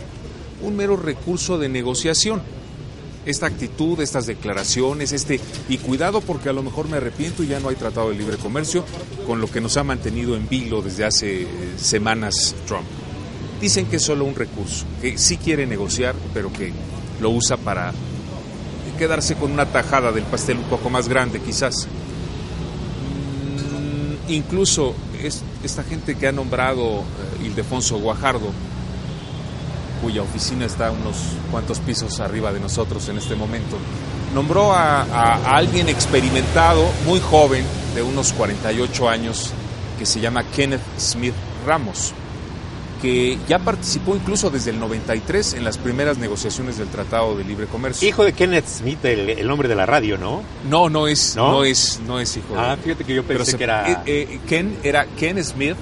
Speaker 8: un mero recurso de negociación. Esta actitud, estas declaraciones, este y cuidado porque a lo mejor me arrepiento y ya no hay tratado de libre comercio, con lo que nos ha mantenido en vilo desde hace eh, semanas Trump. Dicen que es solo un recurso, que sí quiere negociar, pero que lo usa para quedarse con una tajada del pastel un poco más grande, quizás. Mm, incluso es- esta gente que ha nombrado eh, Ildefonso Guajardo, cuya oficina está unos cuantos pisos arriba de nosotros en este momento, nombró a, a- a alguien experimentado, muy joven, de unos 48 años, que se llama Kenneth Smith Ramos, que ya participó incluso desde el 93 en las primeras negociaciones del Tratado de Libre Comercio.
Speaker 9: Hijo de Kenneth Smith, el, el hombre de la radio, ¿no?
Speaker 8: No, no es,
Speaker 9: ¿No?
Speaker 8: ¿No? es, no es hijo. de-
Speaker 9: Ah, fíjate que yo
Speaker 8: Pero
Speaker 9: pensé
Speaker 8: se-
Speaker 9: que era...
Speaker 8: eh, eh, Ken era Ken Smith.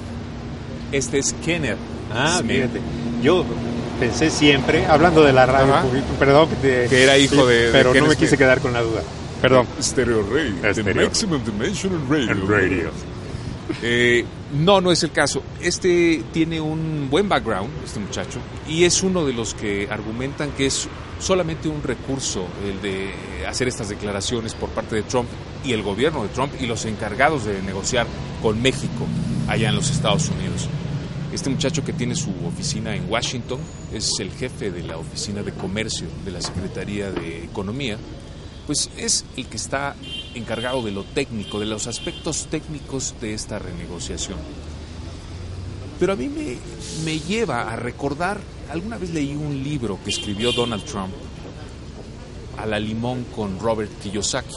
Speaker 8: Este es Kenneth.
Speaker 9: ah,
Speaker 8: Smith.
Speaker 9: fíjate. Yo pensé siempre, hablando de la radio,
Speaker 8: Ajá.
Speaker 9: perdón que te...
Speaker 8: Que era hijo de- de
Speaker 9: Pero no me
Speaker 8: Smith.
Speaker 9: quise quedar con la duda. Perdón.
Speaker 8: Stereo Ray. the maximum dimensional radio.
Speaker 9: El radio.
Speaker 8: Eh, no, no es el caso. Este tiene un buen background, este muchacho, y es uno de los que argumentan que es solamente un recurso el de hacer estas declaraciones por parte de Trump y el gobierno de Trump y los encargados de negociar con México allá en los Estados Unidos. Este muchacho que tiene su oficina en Washington es el jefe de la oficina de comercio de la Secretaría de Economía, pues es el que está encargado de lo técnico, de los aspectos técnicos de esta renegociación. Pero a mí me, me lleva a recordar, alguna vez leí un libro que escribió Donald Trump, A la limón con Robert Kiyosaki.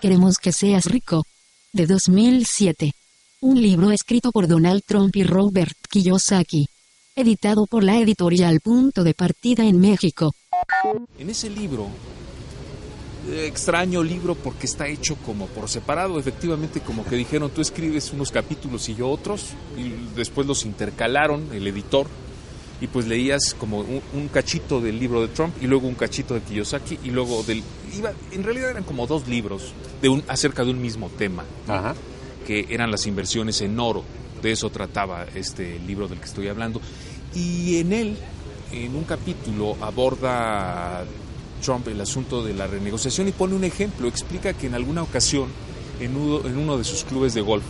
Speaker 10: Queremos que seas rico. De 2007. Un libro escrito por Donald Trump y Robert Kiyosaki. Editado por la editorial Punto de Partida en México.
Speaker 8: En ese libro, extraño libro porque está hecho como por separado, efectivamente como que dijeron tú escribes unos capítulos y yo otros, y después los intercalaron el editor, y pues leías como un, un cachito del libro de Trump y luego un cachito de Kiyosaki y luego del... Iba, en realidad eran como dos libros de un, acerca de un mismo tema,
Speaker 9: Ajá.
Speaker 8: que eran las inversiones en oro, de eso trataba este libro del que estoy hablando, y en él en un capítulo aborda Trump el asunto de la renegociación y pone un ejemplo, explica que en alguna ocasión en uno, en uno de sus clubes de golf,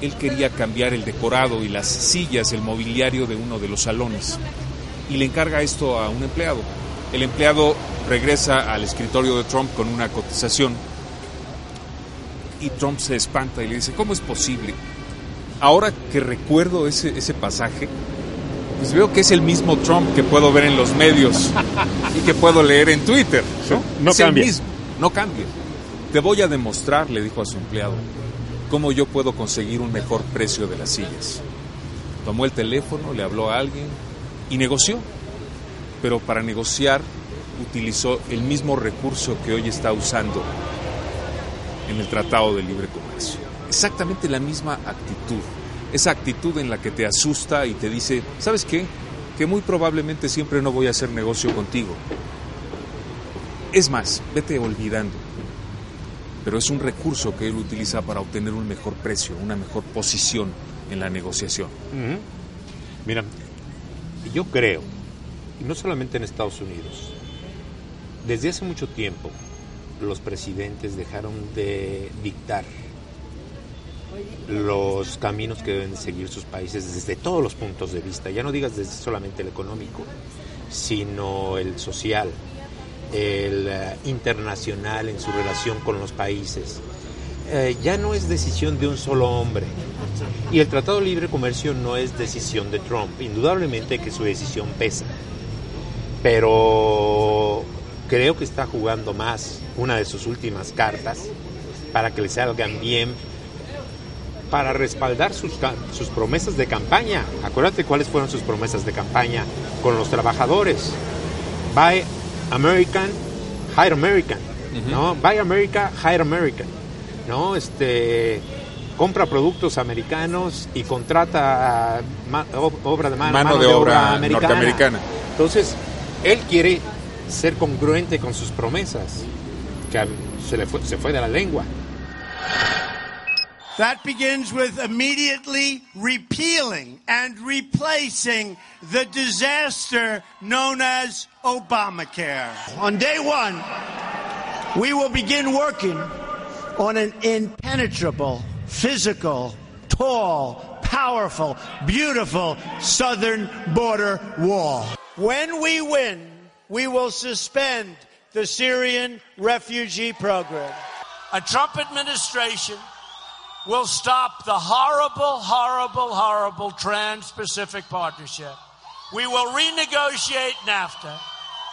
Speaker 8: él quería cambiar el decorado y las sillas, el mobiliario de uno de los salones y le encarga esto a un empleado. El empleado regresa al escritorio de Trump con una cotización y Trump se espanta y le dice, ¿cómo es posible? Ahora que recuerdo ese, ese pasaje, pues veo que es el mismo Trump que puedo ver en los medios y que puedo leer en Twitter. ¿no?
Speaker 9: No
Speaker 8: Es el
Speaker 9: cambia.
Speaker 8: mismo, no cambia. Te voy a demostrar, le dijo a su empleado, cómo yo puedo conseguir un mejor precio de las sillas. Tomó el teléfono, le habló a alguien y negoció. Pero para negociar utilizó el mismo recurso que hoy está usando en el Tratado de Libre Comercio. Exactamente la misma actitud. Esa actitud en la que te asusta y te dice, ¿sabes qué? Que muy probablemente siempre no voy a hacer negocio contigo. Es más, vete olvidando. Pero es un recurso que él utiliza para obtener un mejor precio, una mejor posición en la negociación.
Speaker 9: Mira, yo creo, y no solamente en Estados Unidos, desde hace mucho tiempo los presidentes dejaron de dictar los caminos que deben seguir sus países desde todos los puntos de vista. Ya no digas desde solamente el económico, sino el social, el eh, internacional en su relación con los países. Eh, ya no es decisión de un solo hombre. Y el Tratado de Libre Comercio no es decisión de Trump. Indudablemente que su decisión pesa. Pero creo que está jugando más una de sus últimas cartas para que le salgan bien, para respaldar sus, sus promesas de campaña. Acuérdate cuáles fueron sus promesas de campaña con los trabajadores. Buy American, hire American. ¿no? Buy America, hire American. ¿no? Este, compra productos americanos y contrata ma- obra de mano,
Speaker 8: Mano de obra norteamericana.
Speaker 9: Entonces, él quiere ser congruente con sus promesas, que se le fue, se fue de la lengua.
Speaker 1: That begins with immediately repealing and replacing the disaster known as Obamacare. On day one, we will begin working on an impenetrable, physical, tall, powerful, beautiful southern border wall. When we win, we will suspend the Syrian refugee program. A Trump administration will stop the horrible, horrible, horrible Trans Pacific Partnership. We will renegotiate NAFTA,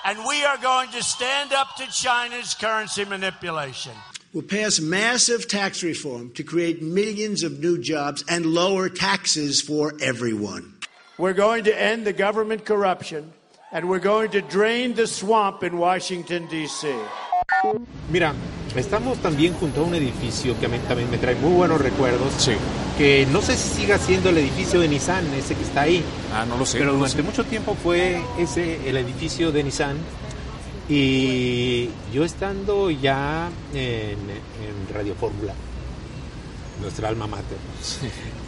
Speaker 1: and we are going to stand up to China's currency manipulation.
Speaker 11: We'll pass massive tax reform to create millions of new jobs and lower taxes for everyone.
Speaker 1: We're going to end the government corruption, and we're going to drain the swamp in Washington, D.C.
Speaker 9: Mira, estamos también junto a un edificio que a mí también me trae muy buenos recuerdos. Que no sé si siga siendo el edificio de Nissan, ese que está ahí.
Speaker 8: Ah, no lo sé.
Speaker 9: Pero
Speaker 8: no
Speaker 9: durante
Speaker 8: sé.
Speaker 9: mucho tiempo fue ese el edificio de Nissan. Y yo estando ya en, en Radio Fórmula, nuestra alma mater,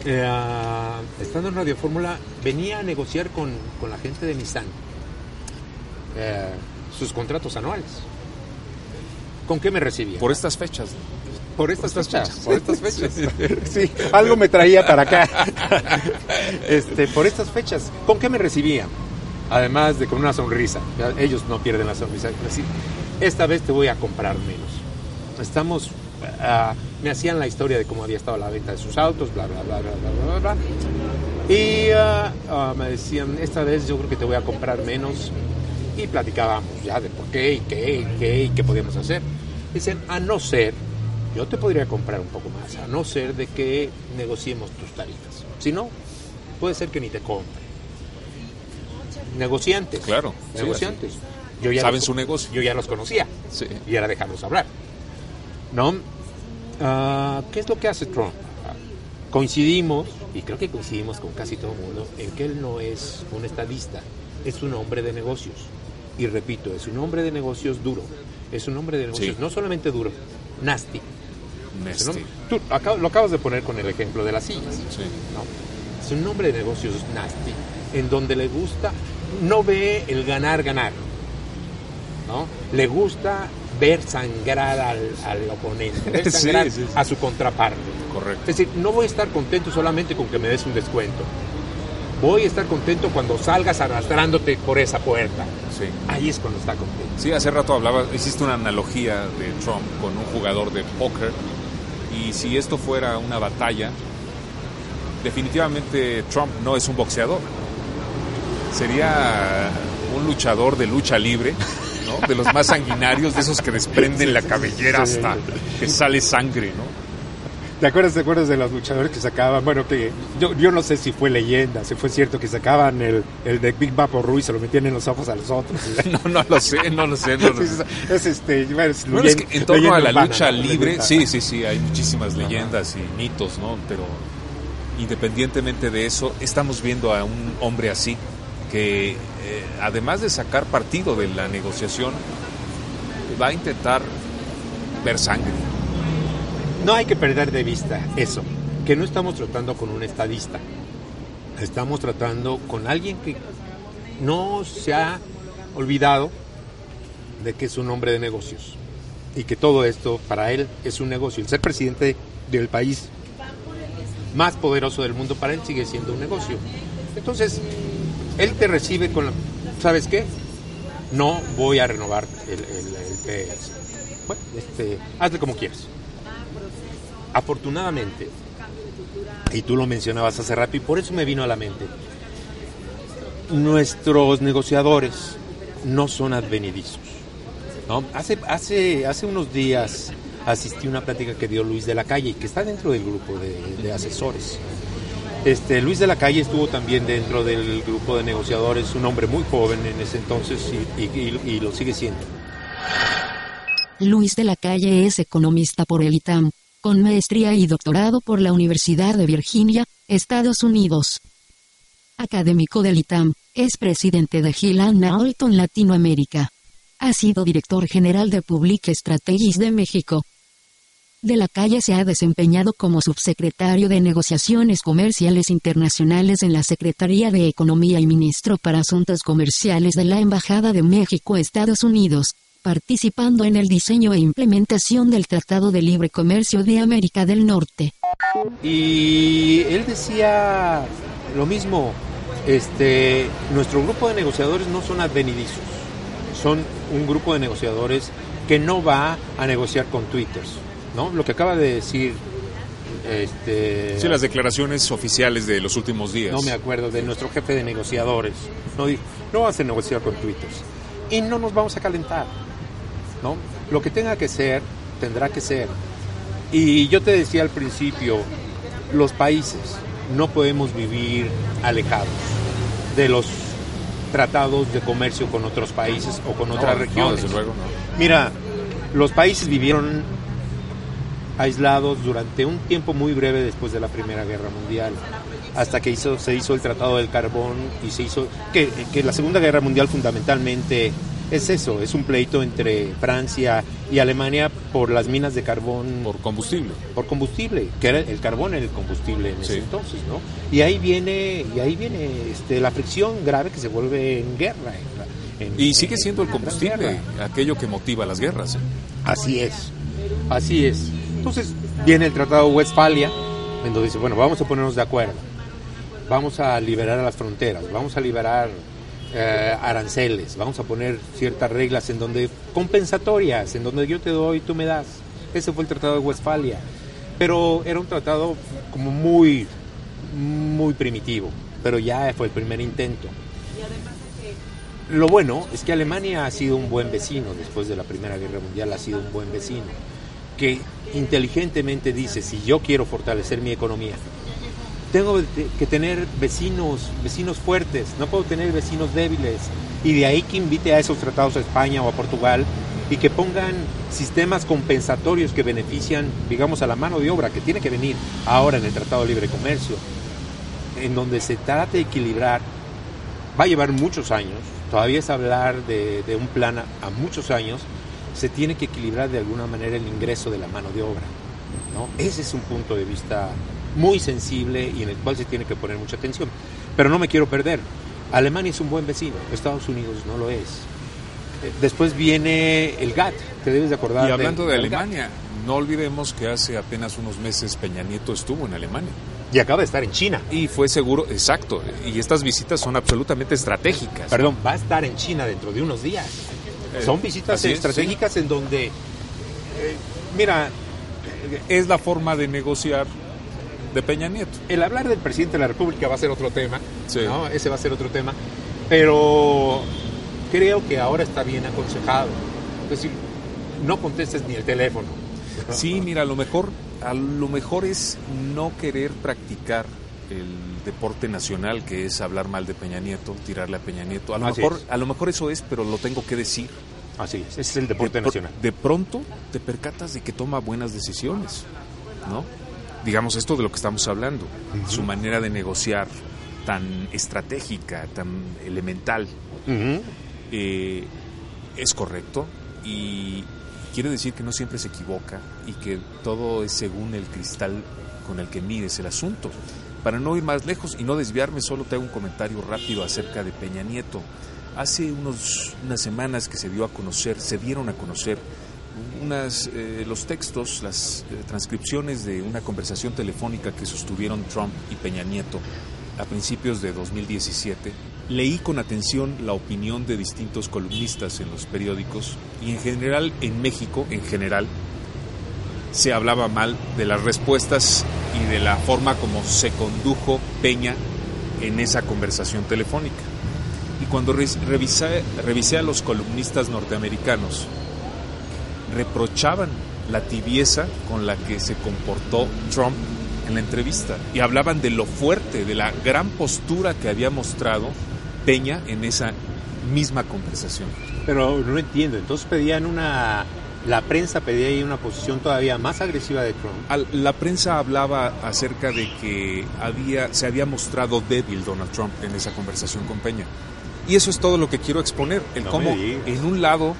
Speaker 9: eh, ah, estando en Radio Fórmula, venía a negociar con, con la gente de Nissan eh, sus contratos anuales. ¿Con qué me recibía?
Speaker 8: Por estas fechas.
Speaker 9: Por estas
Speaker 8: Por estas
Speaker 9: fechas.
Speaker 8: fechas, por estas fechas.
Speaker 9: sí, algo me traía para acá. Este, por estas fechas. ¿Con qué me recibían? Además de con una sonrisa. Ellos no pierden la sonrisa. Decir, esta vez te voy a comprar menos. estamos, ah, me hacían la historia de cómo había estado la venta de sus autos, bla, bla, bla, bla, bla, bla, bla. Y ah, me decían, esta vez yo creo que te voy a comprar menos. Y platicábamos ya de por qué y qué y qué y qué podíamos hacer. Dicen, a no ser, yo te podría comprar un poco más, a no ser de que negociemos tus tarifas. Si no, puede ser que ni te compre. Negociantes.
Speaker 8: Claro.
Speaker 9: Negociantes.
Speaker 8: así.
Speaker 9: Yo ya
Speaker 8: Saben
Speaker 9: los-
Speaker 8: su negocio.
Speaker 9: Yo ya los conocía.
Speaker 8: Sí.
Speaker 9: Y era dejarlos hablar. ¿No? Ah, ¿Qué es lo que hace Trump? Coincidimos, y creo que coincidimos con casi todo el mundo, en que él no es un estadista, es un hombre de negocios. Y repito, es un hombre de negocios duro. Es un hombre de negocios,
Speaker 8: Sí.
Speaker 9: no solamente duro, nasty.
Speaker 8: Nasty.
Speaker 9: Hombre- Tú lo acabas de poner con el ejemplo de las sillas.
Speaker 8: Sí.
Speaker 9: ¿no? Es un hombre de negocios nasty, en donde le gusta, no ve el ganar, ganar. ¿no? Le gusta ver sangrar al, al oponente, ver
Speaker 8: Sí,
Speaker 9: sangrar
Speaker 8: sí, sí.
Speaker 9: a su contraparte.
Speaker 8: Correcto.
Speaker 9: Es decir, no voy a estar contento solamente con que me des un descuento. Voy a estar contento cuando salgas arrastrándote por esa puerta.
Speaker 8: Sí.
Speaker 9: Ahí es cuando está contento.
Speaker 8: Sí, hace rato hablaba, hiciste una analogía de Trump con un jugador de póker y si esto fuera una batalla, definitivamente Trump no es un boxeador. Sería un luchador de lucha libre, ¿no? De los más sanguinarios, de esos que desprenden la cabellera hasta que sale sangre, ¿no?
Speaker 9: ¿Te acuerdas, ¿Te acuerdas de los luchadores que sacaban? Bueno, que yo, yo no sé si fue leyenda, si fue cierto que sacaban el, el de Big Vapo Ruiz y se lo metían en los ojos a los otros.
Speaker 8: No, no lo sé, no lo sé, no lo
Speaker 9: es, es este, bueno, es
Speaker 8: Bueno, es que en torno a la
Speaker 9: urbana,
Speaker 8: lucha libre, sí, sí, sí, hay muchísimas leyendas y mitos, ¿no? Pero independientemente de eso, estamos viendo a un hombre así que, eh, además de sacar partido de la negociación, va a intentar ver sangre.
Speaker 9: No hay que perder de vista eso, que no estamos tratando con un estadista, estamos tratando con alguien que no se ha olvidado de que es un hombre de negocios y que todo esto para él es un negocio. El ser presidente del país más poderoso del mundo para él sigue siendo un negocio. Entonces, él te recibe con la... ¿Sabes qué? No voy a renovar el, el- PS. Bueno, este, hazle como quieras. Afortunadamente, y tú lo mencionabas hace rato y por eso me vino a la mente, nuestros negociadores no son advenedizos. ¿no? Hace, hace, hace unos días asistí a una plática que dio Luis de la Calle, que está dentro del grupo de, asesores. Este, Luis de la Calle estuvo también dentro del grupo de negociadores, un hombre muy joven en ese entonces y lo sigue siendo.
Speaker 10: Luis de la Calle es economista por el ITAM, con maestría y doctorado por la Universidad de Virginia, Estados Unidos. Académico del ITAM, es presidente de Gillian Alton Latinoamérica. Ha sido director general de Public Strategies de México. De la Calle se ha desempeñado como subsecretario de Negociaciones Comerciales Internacionales en la Secretaría de Economía y ministro para Asuntos Comerciales de la Embajada de México Estados Unidos, participando en el diseño e implementación del Tratado de Libre Comercio de América del Norte.
Speaker 9: Y él decía lo mismo, este, nuestro grupo de negociadores no son advenidizos, son un grupo de negociadores que no va a negociar con twitters, ¿no? Lo que acaba de decir, este,
Speaker 8: Sí, las declaraciones oficiales de los últimos días.
Speaker 9: no me acuerdo, de nuestro jefe de negociadores, no, Dijo, no vamos a negociar con twitters y no nos vamos a calentar, ¿no? Lo que tenga que ser, tendrá que ser. Y yo te decía al principio, los países no podemos vivir alejados de los tratados de comercio con otros países o con
Speaker 8: No,
Speaker 9: otras
Speaker 8: no,
Speaker 9: regiones.
Speaker 8: desde luego, no.
Speaker 9: Mira, los países vivieron aislados durante un tiempo muy breve después de la Primera Guerra Mundial, hasta que hizo, se hizo el Tratado del Carbón y se hizo que, que la Segunda Guerra Mundial fundamentalmente es eso, es un pleito entre Francia y Alemania por las minas de carbón
Speaker 8: Por combustible.
Speaker 9: por combustible, que era el carbón era el combustible en ese
Speaker 8: Sí.
Speaker 9: entonces, ¿no? Y ahí viene y ahí viene este, la fricción grave que se vuelve en guerra. en- en-
Speaker 8: Y sigue
Speaker 9: en-
Speaker 8: siendo el
Speaker 9: en
Speaker 8: combustible, aquello que motiva las guerras. ¿eh?
Speaker 9: Así es, así es. Entonces viene el Tratado de Westfalia, en donde dice, bueno, vamos a ponernos de acuerdo, vamos a liberar a las fronteras, vamos a liberar eh, aranceles, vamos a poner ciertas reglas en donde compensatorias, en donde yo te doy, tú me das. Ese fue el Tratado de Westfalia. Pero era un tratado como muy, muy primitivo. Pero ya fue el primer intento. Lo bueno es que Alemania ha sido un buen vecino después de la Primera Guerra Mundial, ha sido un buen vecino, que inteligentemente dice, si yo quiero fortalecer mi economía, tengo que tener vecinos, vecinos fuertes, no puedo tener vecinos débiles. Y de ahí que invite a esos tratados a España o a Portugal y que pongan sistemas compensatorios que benefician, digamos, a la mano de obra que tiene que venir ahora en el Tratado de Libre Comercio, en donde se trate de equilibrar, va a llevar muchos años, todavía es hablar de, un plan a, muchos años, se tiene que equilibrar de alguna manera el ingreso de la mano de obra. Ese es un punto de vista muy sensible y en el cual se tiene que poner mucha atención. Pero no me quiero perder. Alemania es un buen vecino, Estados Unidos no lo es. Después viene el GATT, te debes de acordar.
Speaker 8: Y hablando de,
Speaker 9: del
Speaker 8: Alemania,
Speaker 9: GATT.
Speaker 8: no olvidemos que hace apenas unos meses Peña Nieto estuvo en Alemania.
Speaker 9: Y acaba de estar en China.
Speaker 8: Y fue seguro, exacto. Y estas visitas son absolutamente estratégicas.
Speaker 9: Perdón, va a estar en China dentro de unos días. Eh, son visitas estratégicas sí. en donde, eh, mira,
Speaker 8: es la forma de negociar de Peña Nieto.
Speaker 9: El hablar del presidente de la República va a ser otro tema, sí. ¿no? Ese va a ser otro tema, pero creo que ahora está bien aconsejado. Es decir, no contestes ni el teléfono.
Speaker 8: Sí, mira, a lo mejor, a lo mejor es no querer practicar el deporte nacional, que es hablar mal de Peña Nieto, tirarle a Peña Nieto. A lo,
Speaker 9: Así
Speaker 8: mejor,
Speaker 9: es.
Speaker 8: a lo mejor eso es, pero lo tengo que decir.
Speaker 9: Así es, ese es el deporte
Speaker 8: de,
Speaker 9: nacional.
Speaker 8: De pronto te percatas de que toma buenas decisiones, ¿no? Digamos esto de lo que estamos hablando, uh -huh. su manera de negociar tan estratégica, tan elemental,
Speaker 9: uh -huh.
Speaker 8: eh, es correcto y quiere decir que no siempre se equivoca y que todo es según el cristal con el que mides el asunto. Para no ir más lejos y no desviarme, solo te hago un comentario rápido acerca de Peña Nieto. Hace unos, unas semanas que se dio a conocer, se dieron a conocer eh, los textos, las eh, transcripciones de una conversación telefónica que sostuvieron Trump y Peña Nieto a principios de 2017. Leí con atención la opinión de distintos columnistas en los periódicos y en general en México, en general, se hablaba mal de las respuestas y de la forma como se condujo Peña en esa conversación telefónica. Y cuando revisé a los columnistas norteamericanos, reprochaban la tibieza con la que se comportó Trump en la entrevista y hablaban de lo fuerte, de la gran postura que había mostrado Peña en esa misma conversación.
Speaker 9: Pero no entiendo, entonces pedían una la prensa pedía ahí una posición todavía más agresiva de Trump.
Speaker 8: La prensa hablaba acerca de que había, se había mostrado débil Donald Trump en esa conversación con Peña. Y eso es todo lo que quiero exponer, el
Speaker 9: no
Speaker 8: cómo en un lado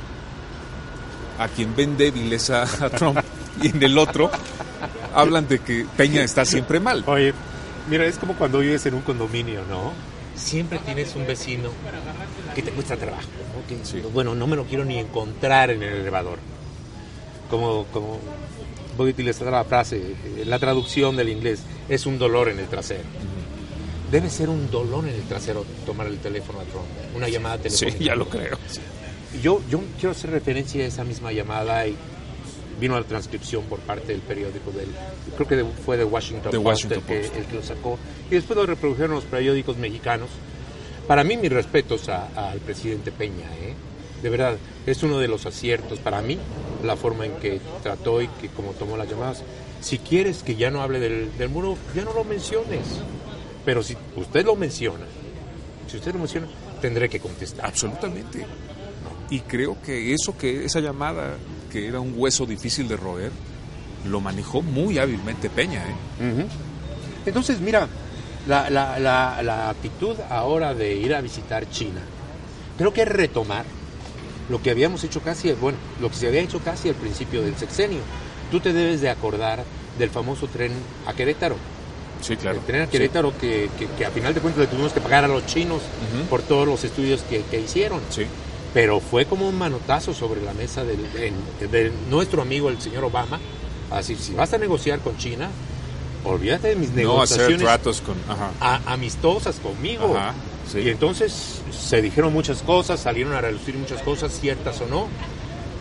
Speaker 8: a quien ven débil es a, a Trump y en el otro hablan de que Peña está siempre mal.
Speaker 9: Oye, mira, es como cuando vives en un condominio, ¿no? Siempre tienes un vecino que te cuesta trabajo, ¿no? Que, sí. bueno, no me lo quiero ni encontrar en el elevador como, como voy a utilizar la frase, la traducción del inglés, es un dolor en el trasero. Debe ser un dolor en el trasero tomar el teléfono a Trump, una llamada telefónica.
Speaker 8: Sí, ya lo creo.
Speaker 9: Yo, yo quiero hacer referencia a esa misma llamada y vino la transcripción por parte del periódico del, creo que fue de Washington,
Speaker 8: de
Speaker 9: Post,
Speaker 8: Washington
Speaker 9: el, que, el que lo sacó, y después lo reprodujeron los periódicos mexicanos. Para mí, mis respetos a, a, al presidente Peña, ¿eh? de verdad, es uno de los aciertos para mí, la forma en que trató y que como tomó las llamadas. Si quieres que ya no hable del, del, muro, ya no lo menciones. Pero si usted lo menciona, si usted lo menciona, tendré que contestar.
Speaker 8: Absolutamente. Y creo que eso que esa llamada, que era un hueso difícil de roer, lo manejó muy hábilmente Peña. ¿eh?
Speaker 9: Uh -huh. Entonces, mira, la, la, la, la actitud ahora de ir a visitar China, creo que es retomar lo que habíamos hecho casi, bueno, lo que se había hecho casi al principio del sexenio. Tú te debes de acordar del famoso tren a Querétaro.
Speaker 8: Sí, claro.
Speaker 9: El tren a Querétaro sí. que, que, que, a final de cuentas le tuvimos que pagar a los chinos uh -huh. por todos los estudios que, que, hicieron.
Speaker 8: Sí.
Speaker 9: Pero fue como un manotazo sobre la mesa del, de, de nuestro amigo el señor Obama. Así, si vas a negociar con China, olvídate de mis
Speaker 8: no
Speaker 9: negociaciones
Speaker 8: hacer tratos con, ajá.
Speaker 9: A, amistosas conmigo.
Speaker 8: Ajá. Sí.
Speaker 9: Y entonces se dijeron muchas cosas, salieron a relucir muchas cosas, ciertas o no.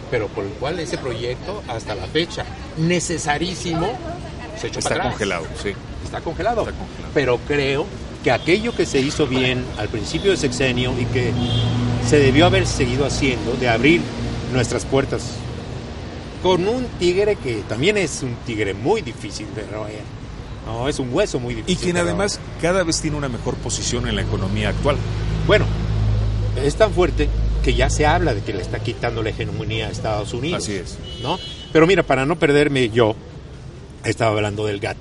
Speaker 9: pero por el cual ese proyecto hasta la fecha necesarísimo se echó
Speaker 8: Está
Speaker 9: para atrás.
Speaker 8: congelado, sí.
Speaker 9: Está congelado.
Speaker 8: Está congelado.
Speaker 9: Pero creo que aquello que se hizo bien al principio del sexenio y que se debió haber seguido haciendo, de abrir nuestras puertas con un tigre que también es un tigre muy difícil de roer. No, es un hueso muy
Speaker 8: Y
Speaker 9: difícil.
Speaker 8: quien
Speaker 9: de roer.
Speaker 8: además cada vez tiene una mejor posición en la economía actual.
Speaker 9: Bueno, es tan fuerte que ya se habla de que le está quitando la hegemonía a Estados Unidos.
Speaker 8: Así es.
Speaker 9: ¿no? Pero mira, para no perderme yo, estaba hablando del GATT.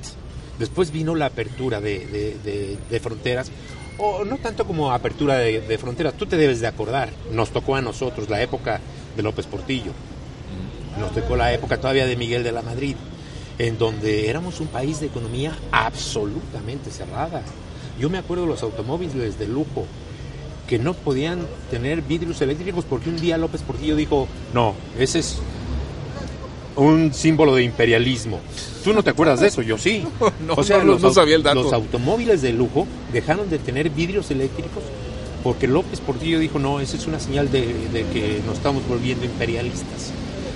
Speaker 9: Después vino la apertura de, de- de- de fronteras, o no tanto como apertura de, fronteras, tú te debes de acordar, nos tocó a nosotros la época de López Portillo, nos tocó la época todavía de Miguel de la Madrid, en donde éramos un país de economía absolutamente cerrada. Yo me acuerdo de los automóviles de lujo, que no podían tener vidrios eléctricos porque un día López Portillo dijo, no, ese es un símbolo de imperialismo. Tú no te acuerdas de eso, yo sí.
Speaker 8: No, no, no
Speaker 9: au-
Speaker 8: sabía el dato.
Speaker 9: Los automóviles de lujo dejaron de tener vidrios eléctricos porque López Portillo dijo, no, esa es una señal de, de que nos estamos volviendo imperialistas.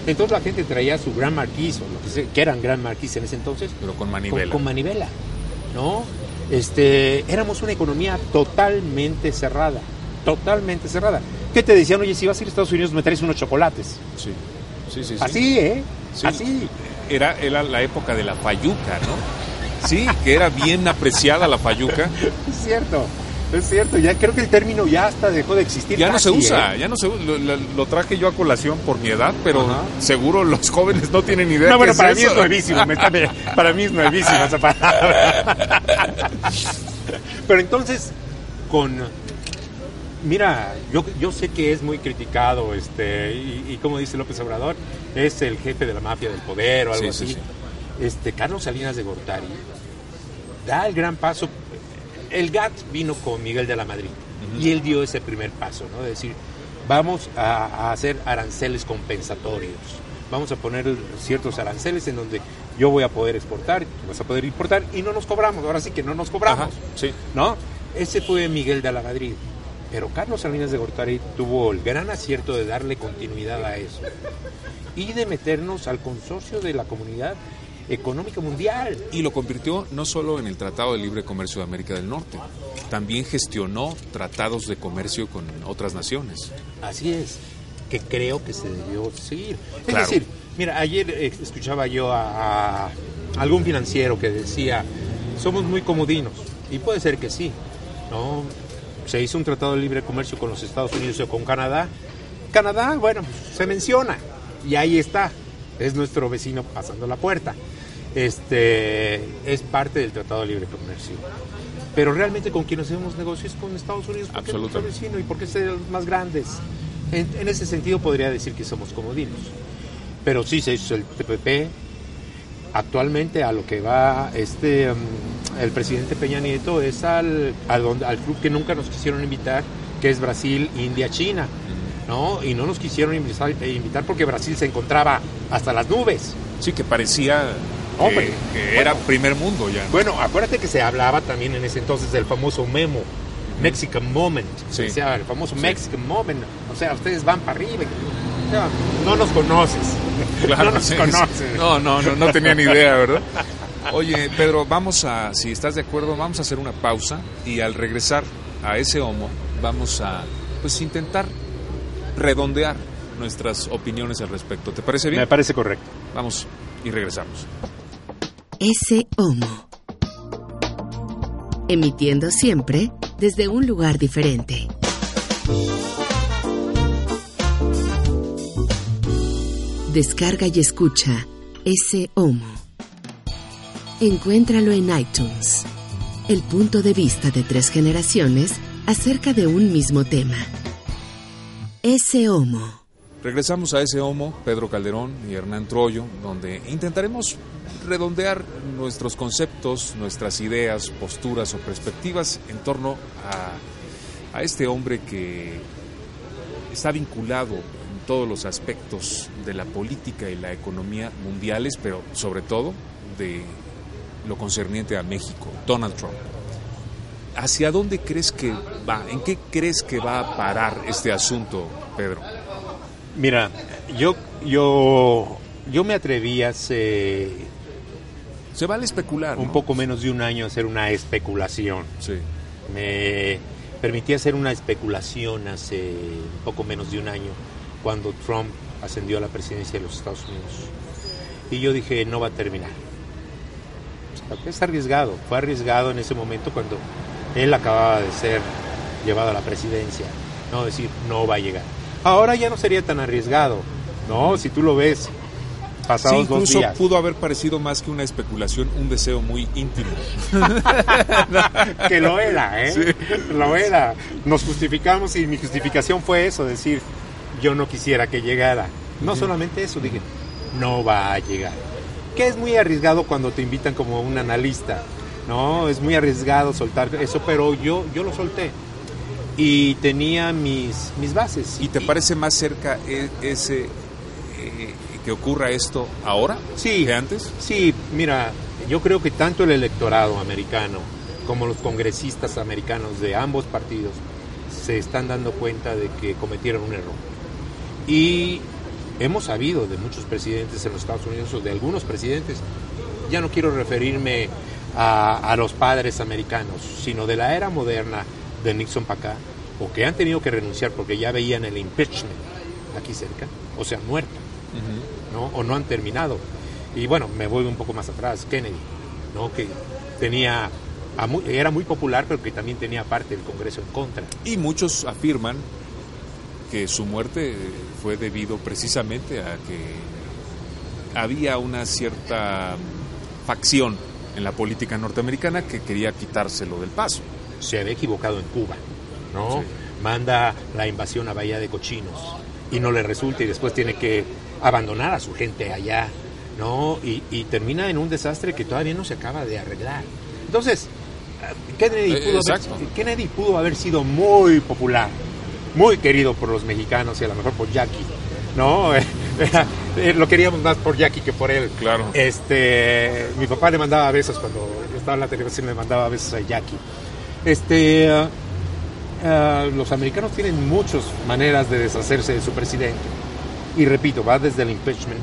Speaker 9: Entonces la gente traía su Gran Marquis, o lo que sea, que eran Gran Marquis en ese entonces,
Speaker 8: Pero con manivela.
Speaker 9: con, con manivela, ¿no? Este, éramos una economía totalmente cerrada, totalmente cerrada. ¿Qué te decían? Oye, si vas a ir a Estados Unidos me traes unos chocolates.
Speaker 8: Sí, sí, sí. sí.
Speaker 9: Así, ¿eh?
Speaker 8: Sí.
Speaker 9: Así.
Speaker 8: Era, era la época de la fayuca, ¿no? Sí, que era bien apreciada la fayuca.
Speaker 9: Es cierto, es cierto. Ya creo que el término ya hasta dejó de existir.
Speaker 8: Ya no se
Speaker 9: casi,
Speaker 8: usa,
Speaker 9: ¿eh?
Speaker 8: ya no se usa. Lo, lo- lo traje yo a colación por mi edad, pero
Speaker 9: Ajá.
Speaker 8: seguro los jóvenes no tienen idea.
Speaker 9: No, bueno,
Speaker 8: es
Speaker 9: para mí
Speaker 8: eso.
Speaker 9: es nuevísimo. me está- para mí es nuevísima esa palabra. Pero entonces, con. Mira, yo, yo sé que es muy criticado, este, y, y como dice López Obrador, es el jefe de la mafia del poder o algo
Speaker 8: Sí, sí,
Speaker 9: así.
Speaker 8: sí.
Speaker 9: Este, Carlos Salinas de Gortari da el gran paso. El GATT vino con Miguel de la Madrid y él dio ese primer paso, ¿no? De decir, vamos a, a hacer aranceles compensatorios. Vamos a poner ciertos aranceles en donde yo voy a poder exportar, tú vas a poder importar y no nos cobramos. Ahora sí que no nos cobramos.
Speaker 8: Ajá, sí.
Speaker 9: ¿no? Ese fue Miguel de la Madrid. Pero Carlos Salinas de Gortari tuvo el gran acierto de darle continuidad a eso y de meternos al consorcio de la comunidad económica mundial.
Speaker 8: Y lo convirtió no solo en el Tratado de Libre Comercio de América del Norte, también gestionó tratados de comercio con otras naciones.
Speaker 9: Así es, que creo que se debió seguir. Es
Speaker 8: Claro.
Speaker 9: decir, mira, ayer eh, escuchaba yo a, a algún financiero que decía, somos muy comodinos, y puede ser que sí, ¿no? Se hizo un tratado de libre comercio con los Estados Unidos o con Canadá. Canadá, bueno, se menciona, y ahí está, es nuestro vecino pasando la puerta. Este es parte del Tratado de Libre Comercio. Pero realmente con quien hacemos negocios con Estados Unidos porque es nuestro vecino y porque es de los más grandes. En, en ese sentido podría decir que somos comodinos. Pero sí se hizo el TPP. Actualmente a lo que va este mm, el presidente Peña Nieto es al, al, donde- al club que nunca nos quisieron invitar, que es Brasil, India, China. ¿no? Y no nos quisieron invitar, eh, invitar porque Brasil se encontraba hasta las nubes.
Speaker 8: Sí, que parecía que-
Speaker 9: Hombre,
Speaker 8: que,
Speaker 9: bueno.
Speaker 8: era primer mundo ya.
Speaker 9: Bueno, acuérdate que se hablaba también en ese entonces del famoso memo, Mexican Moment. Se
Speaker 8: Sí.
Speaker 9: decía el famoso
Speaker 8: Sí.
Speaker 9: Mexican Moment. O sea, ustedes van para arriba. O sea, no nos conoces.
Speaker 8: Claro,
Speaker 9: no nos
Speaker 8: sí.
Speaker 9: conoces.
Speaker 8: No, no, no, no tenía ni idea, ¿verdad? Oye, Pedro, vamos a, si estás de acuerdo, vamos a hacer una pausa y al regresar a ese homo vamos a, pues, intentar redondear nuestras opiniones al respecto. ¿Te parece bien?
Speaker 9: Me parece correcto.
Speaker 8: Vamos y regresamos.
Speaker 7: Ese Homo. Emitiendo siempre desde un lugar diferente. Descarga y escucha Ese Homo. Encuéntralo en iTunes. El punto de vista de tres generaciones acerca de un mismo tema. Ese Homo.
Speaker 8: Regresamos a ese homo, Pedro Calderón y Hernán Troyo, donde intentaremos redondear nuestros conceptos, nuestras ideas, posturas o perspectivas en torno a, a este hombre que está vinculado en todos los aspectos de la política y la economía mundiales, pero sobre todo de lo concerniente a México, Donald Trump. ¿Hacia dónde crees que va? ¿En qué crees que va a parar este asunto, Pedro?
Speaker 9: Mira, yo yo, yo me atreví hace
Speaker 8: Se vale especular.
Speaker 9: un
Speaker 8: ¿no?
Speaker 9: poco menos de un año a hacer una especulación.
Speaker 8: Sí.
Speaker 9: Me permití hacer una especulación hace un poco menos de un año cuando Trump ascendió a la presidencia de los Estados Unidos. Y yo dije, no va a terminar. Sea, Es arriesgado, fue arriesgado en ese momento cuando él acababa de ser llevado a la presidencia. No decir, no va a llegar. Ahora ya no sería tan arriesgado. No, si tú lo ves,
Speaker 8: Sí,
Speaker 9: pasados dos
Speaker 8: incluso
Speaker 9: días.
Speaker 8: pudo haber parecido más que una especulación, un deseo muy íntimo.
Speaker 9: que lo era, ¿eh? Lo era. Nos justificamos y mi justificación fue eso, decir, yo no quisiera que llegara. No solamente eso, dije, no va a llegar. Que es muy arriesgado cuando te invitan como un analista, ¿no? Es muy arriesgado soltar eso, pero yo, yo lo solté. Y tenía mis, mis bases.
Speaker 8: ¿Y te parece más cerca e- ese eh, que ocurra esto ahora
Speaker 9: Sí.
Speaker 8: que antes?
Speaker 9: Sí, mira, yo creo que tanto el electorado americano como los congresistas americanos de ambos partidos se están dando cuenta de que cometieron un error. Y hemos sabido de muchos presidentes en los Estados Unidos o de algunos presidentes, ya no quiero referirme a, a los padres americanos, sino de la era moderna de Nixon para acá, o que han tenido que renunciar porque ya veían el impeachment aquí cerca, o sea, muerto. ¿no? o no han terminado. Y bueno, me voy un poco más atrás, Kennedy, ¿no? que tenía, a mu- era muy popular, pero que también tenía parte del Congreso en contra.
Speaker 8: Y muchos afirman que su muerte fue debido precisamente a que había una cierta facción en la política norteamericana que quería quitárselo del paso.
Speaker 9: Se había equivocado en Cuba, ¿no?
Speaker 8: Sí.
Speaker 9: Manda la invasión a Bahía de Cochinos y no le resulta y después tiene que abandonar a su gente allá, ¿no? Y, y termina en un desastre que todavía no se acaba de arreglar. Entonces, eh, Kennedy
Speaker 8: Eh,
Speaker 9: pudo, haber. Kennedy pudo haber sido muy popular, muy querido por los mexicanos y a lo mejor por Jackie, ¿no? Lo queríamos más por Jackie que por él.
Speaker 8: Claro.
Speaker 9: Este, mi papá le mandaba besos cuando estaba en la televisión, le mandaba besos a Jackie. Este, ah, ah, los americanos tienen muchas maneras de deshacerse de su presidente. Y repito, va desde el impeachment,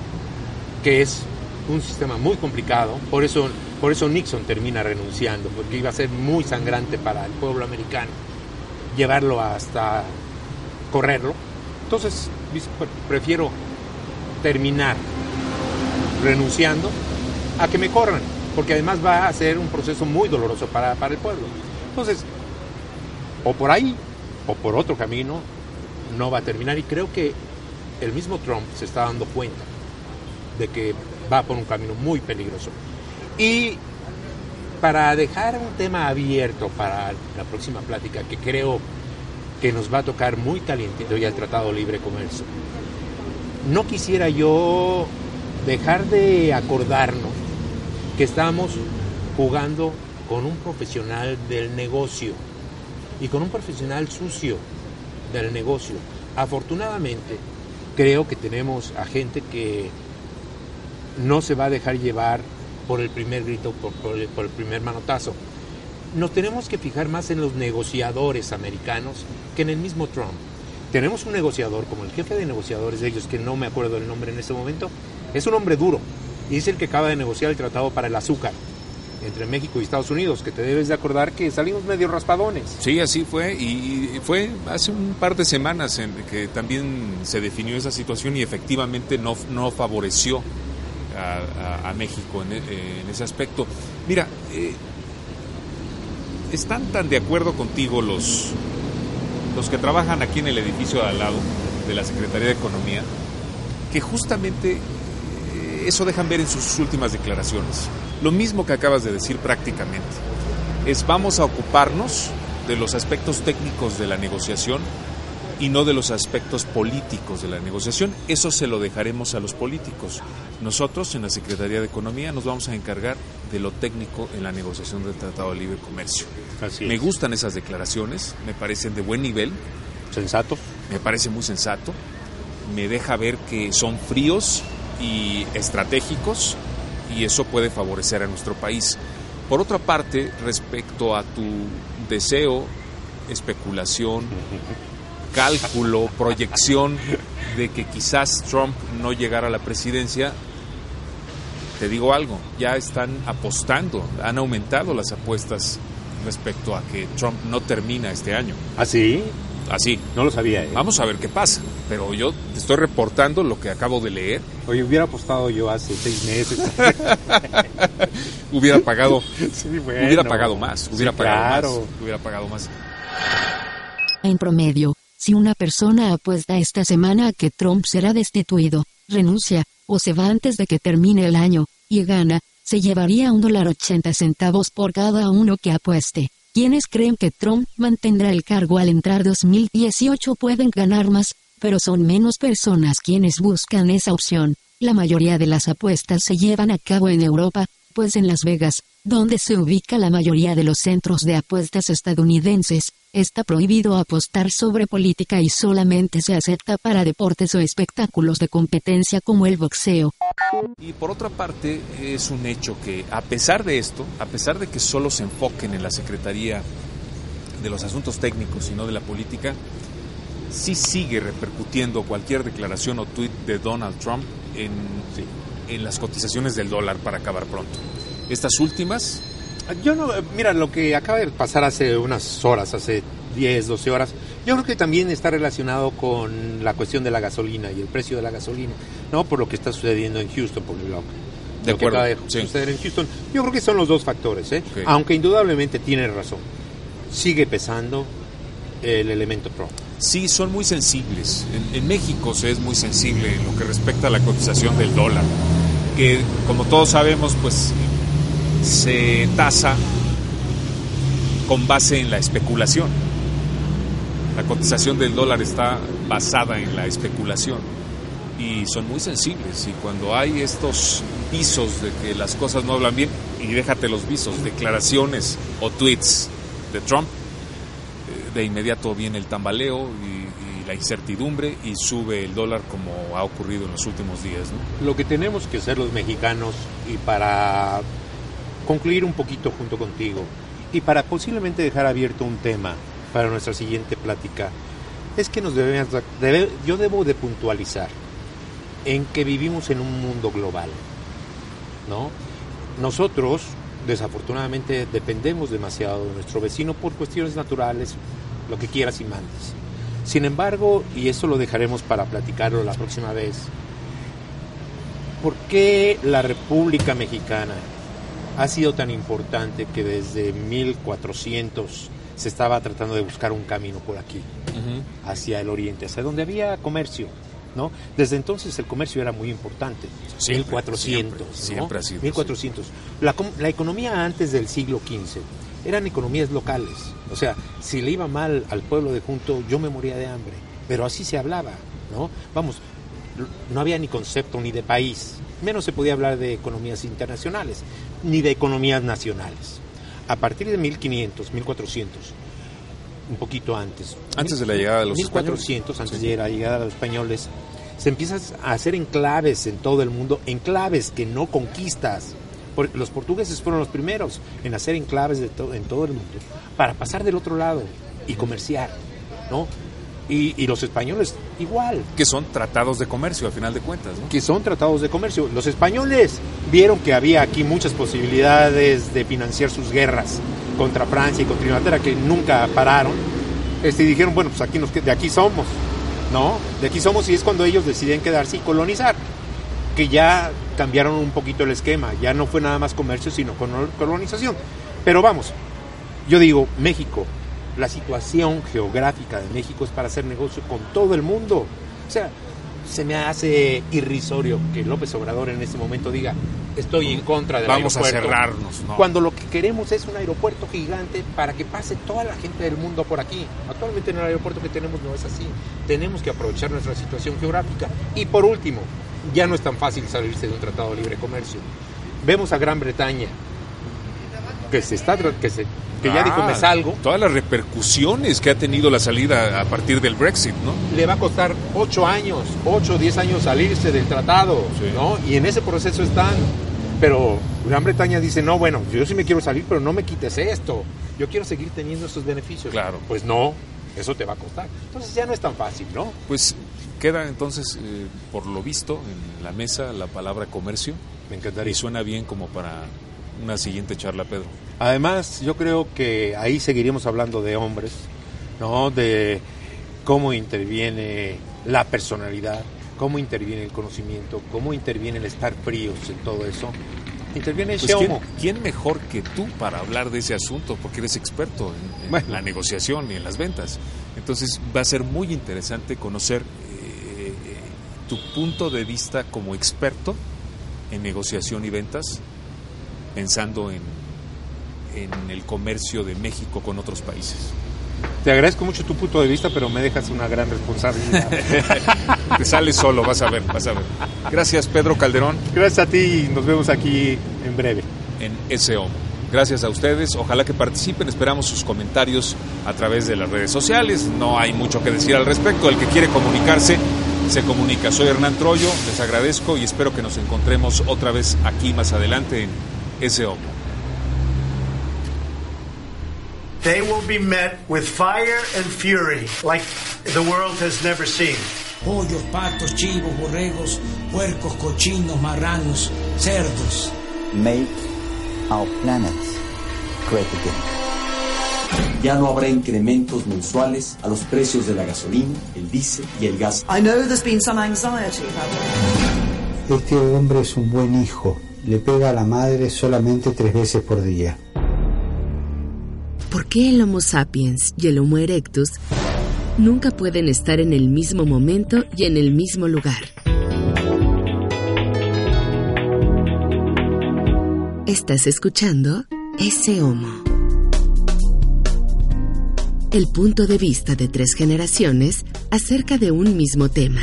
Speaker 9: que es un sistema muy complicado. Por eso, por eso Nixon termina renunciando, porque iba a ser muy sangrante para el pueblo americano llevarlo hasta correrlo. Entonces, dice, "Pre- prefiero terminar renunciando a que me corran, porque además va a ser un proceso muy doloroso para, para el pueblo. Entonces, o por ahí o por otro camino no va a terminar y creo que el mismo Trump se está dando cuenta de que va por un camino muy peligroso. Y para dejar un tema abierto para la próxima plática, que creo que nos va a tocar muy caliente, ya el Tratado de Libre Comercio, no quisiera yo dejar de acordarnos que estamos jugando con un profesional del negocio y con un profesional sucio del negocio. Afortunadamente, creo que tenemos a gente que no se va a dejar llevar por el primer grito, por, el primer manotazo. Nos tenemos que fijar más en los negociadores americanos que en el mismo Trump. Tenemos un negociador, como el jefe de negociadores de ellos, que no me acuerdo el nombre en este momento, es un hombre duro y es el que acaba de negociar el tratado para el azúcar entre México y Estados Unidos, que te debes de acordar que salimos medio raspadones.
Speaker 8: Sí, así fue. Y fue hace un par de semanas que también se definió esa situación y efectivamente no, no favoreció a, México en, en ese aspecto. Mira, eh, están tan de acuerdo contigo los, los que trabajan aquí en el edificio de al lado de la Secretaría de Economía, que justamente eh, eso dejan ver en sus últimas declaraciones. Lo mismo que acabas de decir prácticamente. Es vamos a ocuparnos de los aspectos técnicos de la negociación y no de los aspectos políticos de la negociación. Eso se lo dejaremos a los políticos. Nosotros en la Secretaría de Economía nos vamos a encargar de lo técnico en la negociación del Tratado de Libre Comercio.
Speaker 9: Así
Speaker 8: Me gustan esas declaraciones, me parecen de buen nivel,
Speaker 9: Sensato.
Speaker 8: me parece muy sensato, me deja ver que son fríos y estratégicos y eso puede favorecer a nuestro país. Por otra parte, respecto a tu deseo, especulación, cálculo, proyección de que quizás Trump no llegara a la presidencia, te digo algo, ya están apostando, han aumentado las apuestas respecto a que Trump no termina este año.
Speaker 9: ¿Ah, sí?
Speaker 8: Así.
Speaker 9: No lo sabía. ¿eh?
Speaker 8: Vamos a ver qué pasa. Pero yo te estoy reportando lo que acabo de leer.
Speaker 9: Oye, hubiera apostado yo hace seis meses.
Speaker 8: hubiera pagado.
Speaker 9: Sí, bueno.
Speaker 8: Hubiera pagado más. Hubiera
Speaker 9: Sí,
Speaker 8: pagado
Speaker 9: claro.
Speaker 8: más. Hubiera pagado más.
Speaker 10: En promedio, si una persona apuesta esta semana a que Trump será destituido, renuncia, o se va antes de que termine el año, y gana, se llevaría un dólar ochenta centavos por cada uno que apueste. Quienes creen que Trump mantendrá el cargo al entrar 2018 pueden ganar más, pero son menos personas quienes buscan esa opción. La mayoría de las apuestas se llevan a cabo en Europa, pues en Las Vegas, donde se ubica la mayoría de los centros de apuestas estadounidenses, está prohibido apostar sobre política y solamente se acepta para deportes o espectáculos de competencia como el boxeo.
Speaker 8: Y por otra parte, es un hecho que a pesar de esto, a pesar de que solo se enfoquen en la Secretaría de los Asuntos Técnicos y no de la política, sí sigue repercutiendo cualquier declaración o tuit de Donald Trump en, en las cotizaciones del dólar para acabar pronto. Estas últimas,
Speaker 9: Yo no, mira, lo que acaba de pasar hace unas horas, hace 10, 12 horas, yo creo que también está relacionado con la cuestión de la gasolina y el precio de la gasolina, ¿no? Por lo que está sucediendo en Houston, por lo,
Speaker 8: De
Speaker 9: lo que
Speaker 8: acuerdo,
Speaker 9: acaba de
Speaker 8: sí.
Speaker 9: suceder en Houston. Yo creo que son los dos factores, ¿eh?
Speaker 8: Ok.
Speaker 9: Aunque indudablemente tiene razón. Sigue pesando el elemento Trump.
Speaker 8: sí son muy sensibles. En, en México se es muy sensible en lo que respecta a la cotización del dólar, que como todos sabemos, pues se tasa con base en la especulación. La cotización del dólar está basada en la especulación y son muy sensibles y cuando hay estos visos de que las cosas no hablan bien, y déjate los visos, declaraciones o tweets de Trump, eh, de inmediato viene el tambaleo y, y la incertidumbre y sube el dólar como ha ocurrido en los últimos días. ¿no?
Speaker 9: Lo que tenemos que hacer los mexicanos y para concluir un poquito junto contigo. Y para posiblemente dejar abierto un tema para nuestra siguiente plática es que nos debemos debe- yo debo de puntualizar en que vivimos en un mundo global no nosotros desafortunadamente dependemos demasiado de nuestro vecino por cuestiones naturales lo que quieras y mandes. Sin embargo y eso lo dejaremos para platicarlo la próxima vez ¿Por qué la República Mexicana ha sido tan importante que desde 1400 se estaba tratando de buscar un camino por aquí, hacia el oriente, hacia donde había comercio? ¿no? Desde entonces el comercio era muy importante.
Speaker 8: Siempre,
Speaker 9: 1400.
Speaker 8: siempre,
Speaker 9: ¿no?
Speaker 8: siempre ha sido,
Speaker 9: 1400. La, la economía antes del siglo XV eran economías locales. O sea, si le iba mal al pueblo de Junto, yo me moría de hambre. Pero así se hablaba, ¿no? Vamos, no había ni concepto ni de país, menos se podía hablar de economías internacionales, ni de economías nacionales. A partir de 1500, 1400, un poquito antes.
Speaker 8: Antes de la llegada de los
Speaker 9: 1400, antes
Speaker 8: Sí.
Speaker 9: de la llegada de los españoles, se empiezan a hacer enclaves en todo el mundo, enclaves que no conquistas. Los portugueses fueron los primeros en hacer enclaves de to- en todo el mundo para pasar del otro lado y comerciar, ¿no? Y, y los españoles igual,
Speaker 8: Que son tratados de comercio, al final de cuentas. ¿no?
Speaker 9: que son tratados de comercio. Los españoles vieron que había aquí muchas posibilidades de financiar sus guerras contra Francia y contra Inglaterra que nunca pararon. Este, y dijeron, bueno, pues aquí nos, de aquí somos, ¿no? De aquí somos y es cuando ellos deciden quedarse y colonizar. Que ya cambiaron un poquito el esquema, ya no fue nada más comercio, sino colo- colonización. Pero vamos, yo digo, México, la situación geográfica de México es para hacer negocio con todo el mundo. O sea, se me hace irrisorio que López Obrador en este momento diga, estoy en contra del
Speaker 8: Vamos a
Speaker 9: aeropuerto",
Speaker 8: cerrarnos, ¿no?
Speaker 9: Cuando lo que queremos es un aeropuerto gigante para que pase toda la gente del mundo por aquí. Actualmente en el aeropuerto que tenemos no es así. Tenemos que aprovechar nuestra situación geográfica. Y por último, ya no es tan fácil salirse de un tratado de libre comercio. Vemos a Gran Bretaña que se está que se que ya dijo
Speaker 8: Ah,
Speaker 9: me salgo,
Speaker 8: Todas las repercusiones que ha tenido la salida a partir del Brexit, ¿no?
Speaker 9: le va a costar 8 años, 8 o 10 años salirse del tratado,
Speaker 8: Sí.
Speaker 9: ¿no? Y en ese proceso están. Pero Gran Bretaña dice, no, bueno, yo sí me quiero salir, pero no me quites esto. Yo quiero seguir teniendo estos beneficios.
Speaker 8: Claro.
Speaker 9: Pues no, eso te va a costar. Entonces ya no es tan fácil, ¿no?
Speaker 8: Pues queda entonces, eh, por lo visto, en la mesa la palabra comercio.
Speaker 9: Me encantaría.
Speaker 8: Y suena bien como para una siguiente charla, Pedro.
Speaker 9: Además, yo creo que ahí seguiríamos hablando de hombres, ¿no? De cómo interviene la personalidad, cómo interviene el conocimiento, cómo interviene el estar fríos en todo eso. Interviene
Speaker 8: pues ¿quién, ¿quién, mejor que tú para hablar de ese asunto? Porque eres experto en, en bueno. la negociación y en las ventas. Entonces va a ser muy interesante conocer eh, tu punto de vista como experto en negociación y ventas, pensando en, en el comercio de México con otros países.
Speaker 9: Te agradezco mucho tu punto de vista, pero me dejas una gran responsabilidad.
Speaker 8: Te sales solo, vas a ver, vas a ver. Gracias, Pedro Calderón.
Speaker 9: Gracias a ti y nos vemos aquí en breve.
Speaker 8: En SO. Gracias a ustedes, ojalá que participen, esperamos sus comentarios a través de las redes sociales, no hay mucho que decir al respecto, el que quiere comunicarse se comunica. Soy Hernán Troyo, les agradezco y espero que nos encontremos otra vez aquí más adelante en SO.
Speaker 1: They will be met with fire and fury like the world has never seen.
Speaker 2: Pollos, patos, chivos, borregos, puercos, cochinos, marranos, cerdos.
Speaker 3: Make our planet great again.
Speaker 4: Ya no habrá incrementos mensuales a los precios de la gasolina, el diésel y el gas.
Speaker 5: I know there's been some anxiety about
Speaker 6: Este hombre es un buen hijo. Le pega a la madre solamente tres veces por día.
Speaker 7: ¿Por qué el Homo sapiens y el Homo erectus nunca pueden estar en el mismo momento y en el mismo lugar? Estás escuchando ese Homo. El punto de vista de tres generaciones acerca de un mismo tema.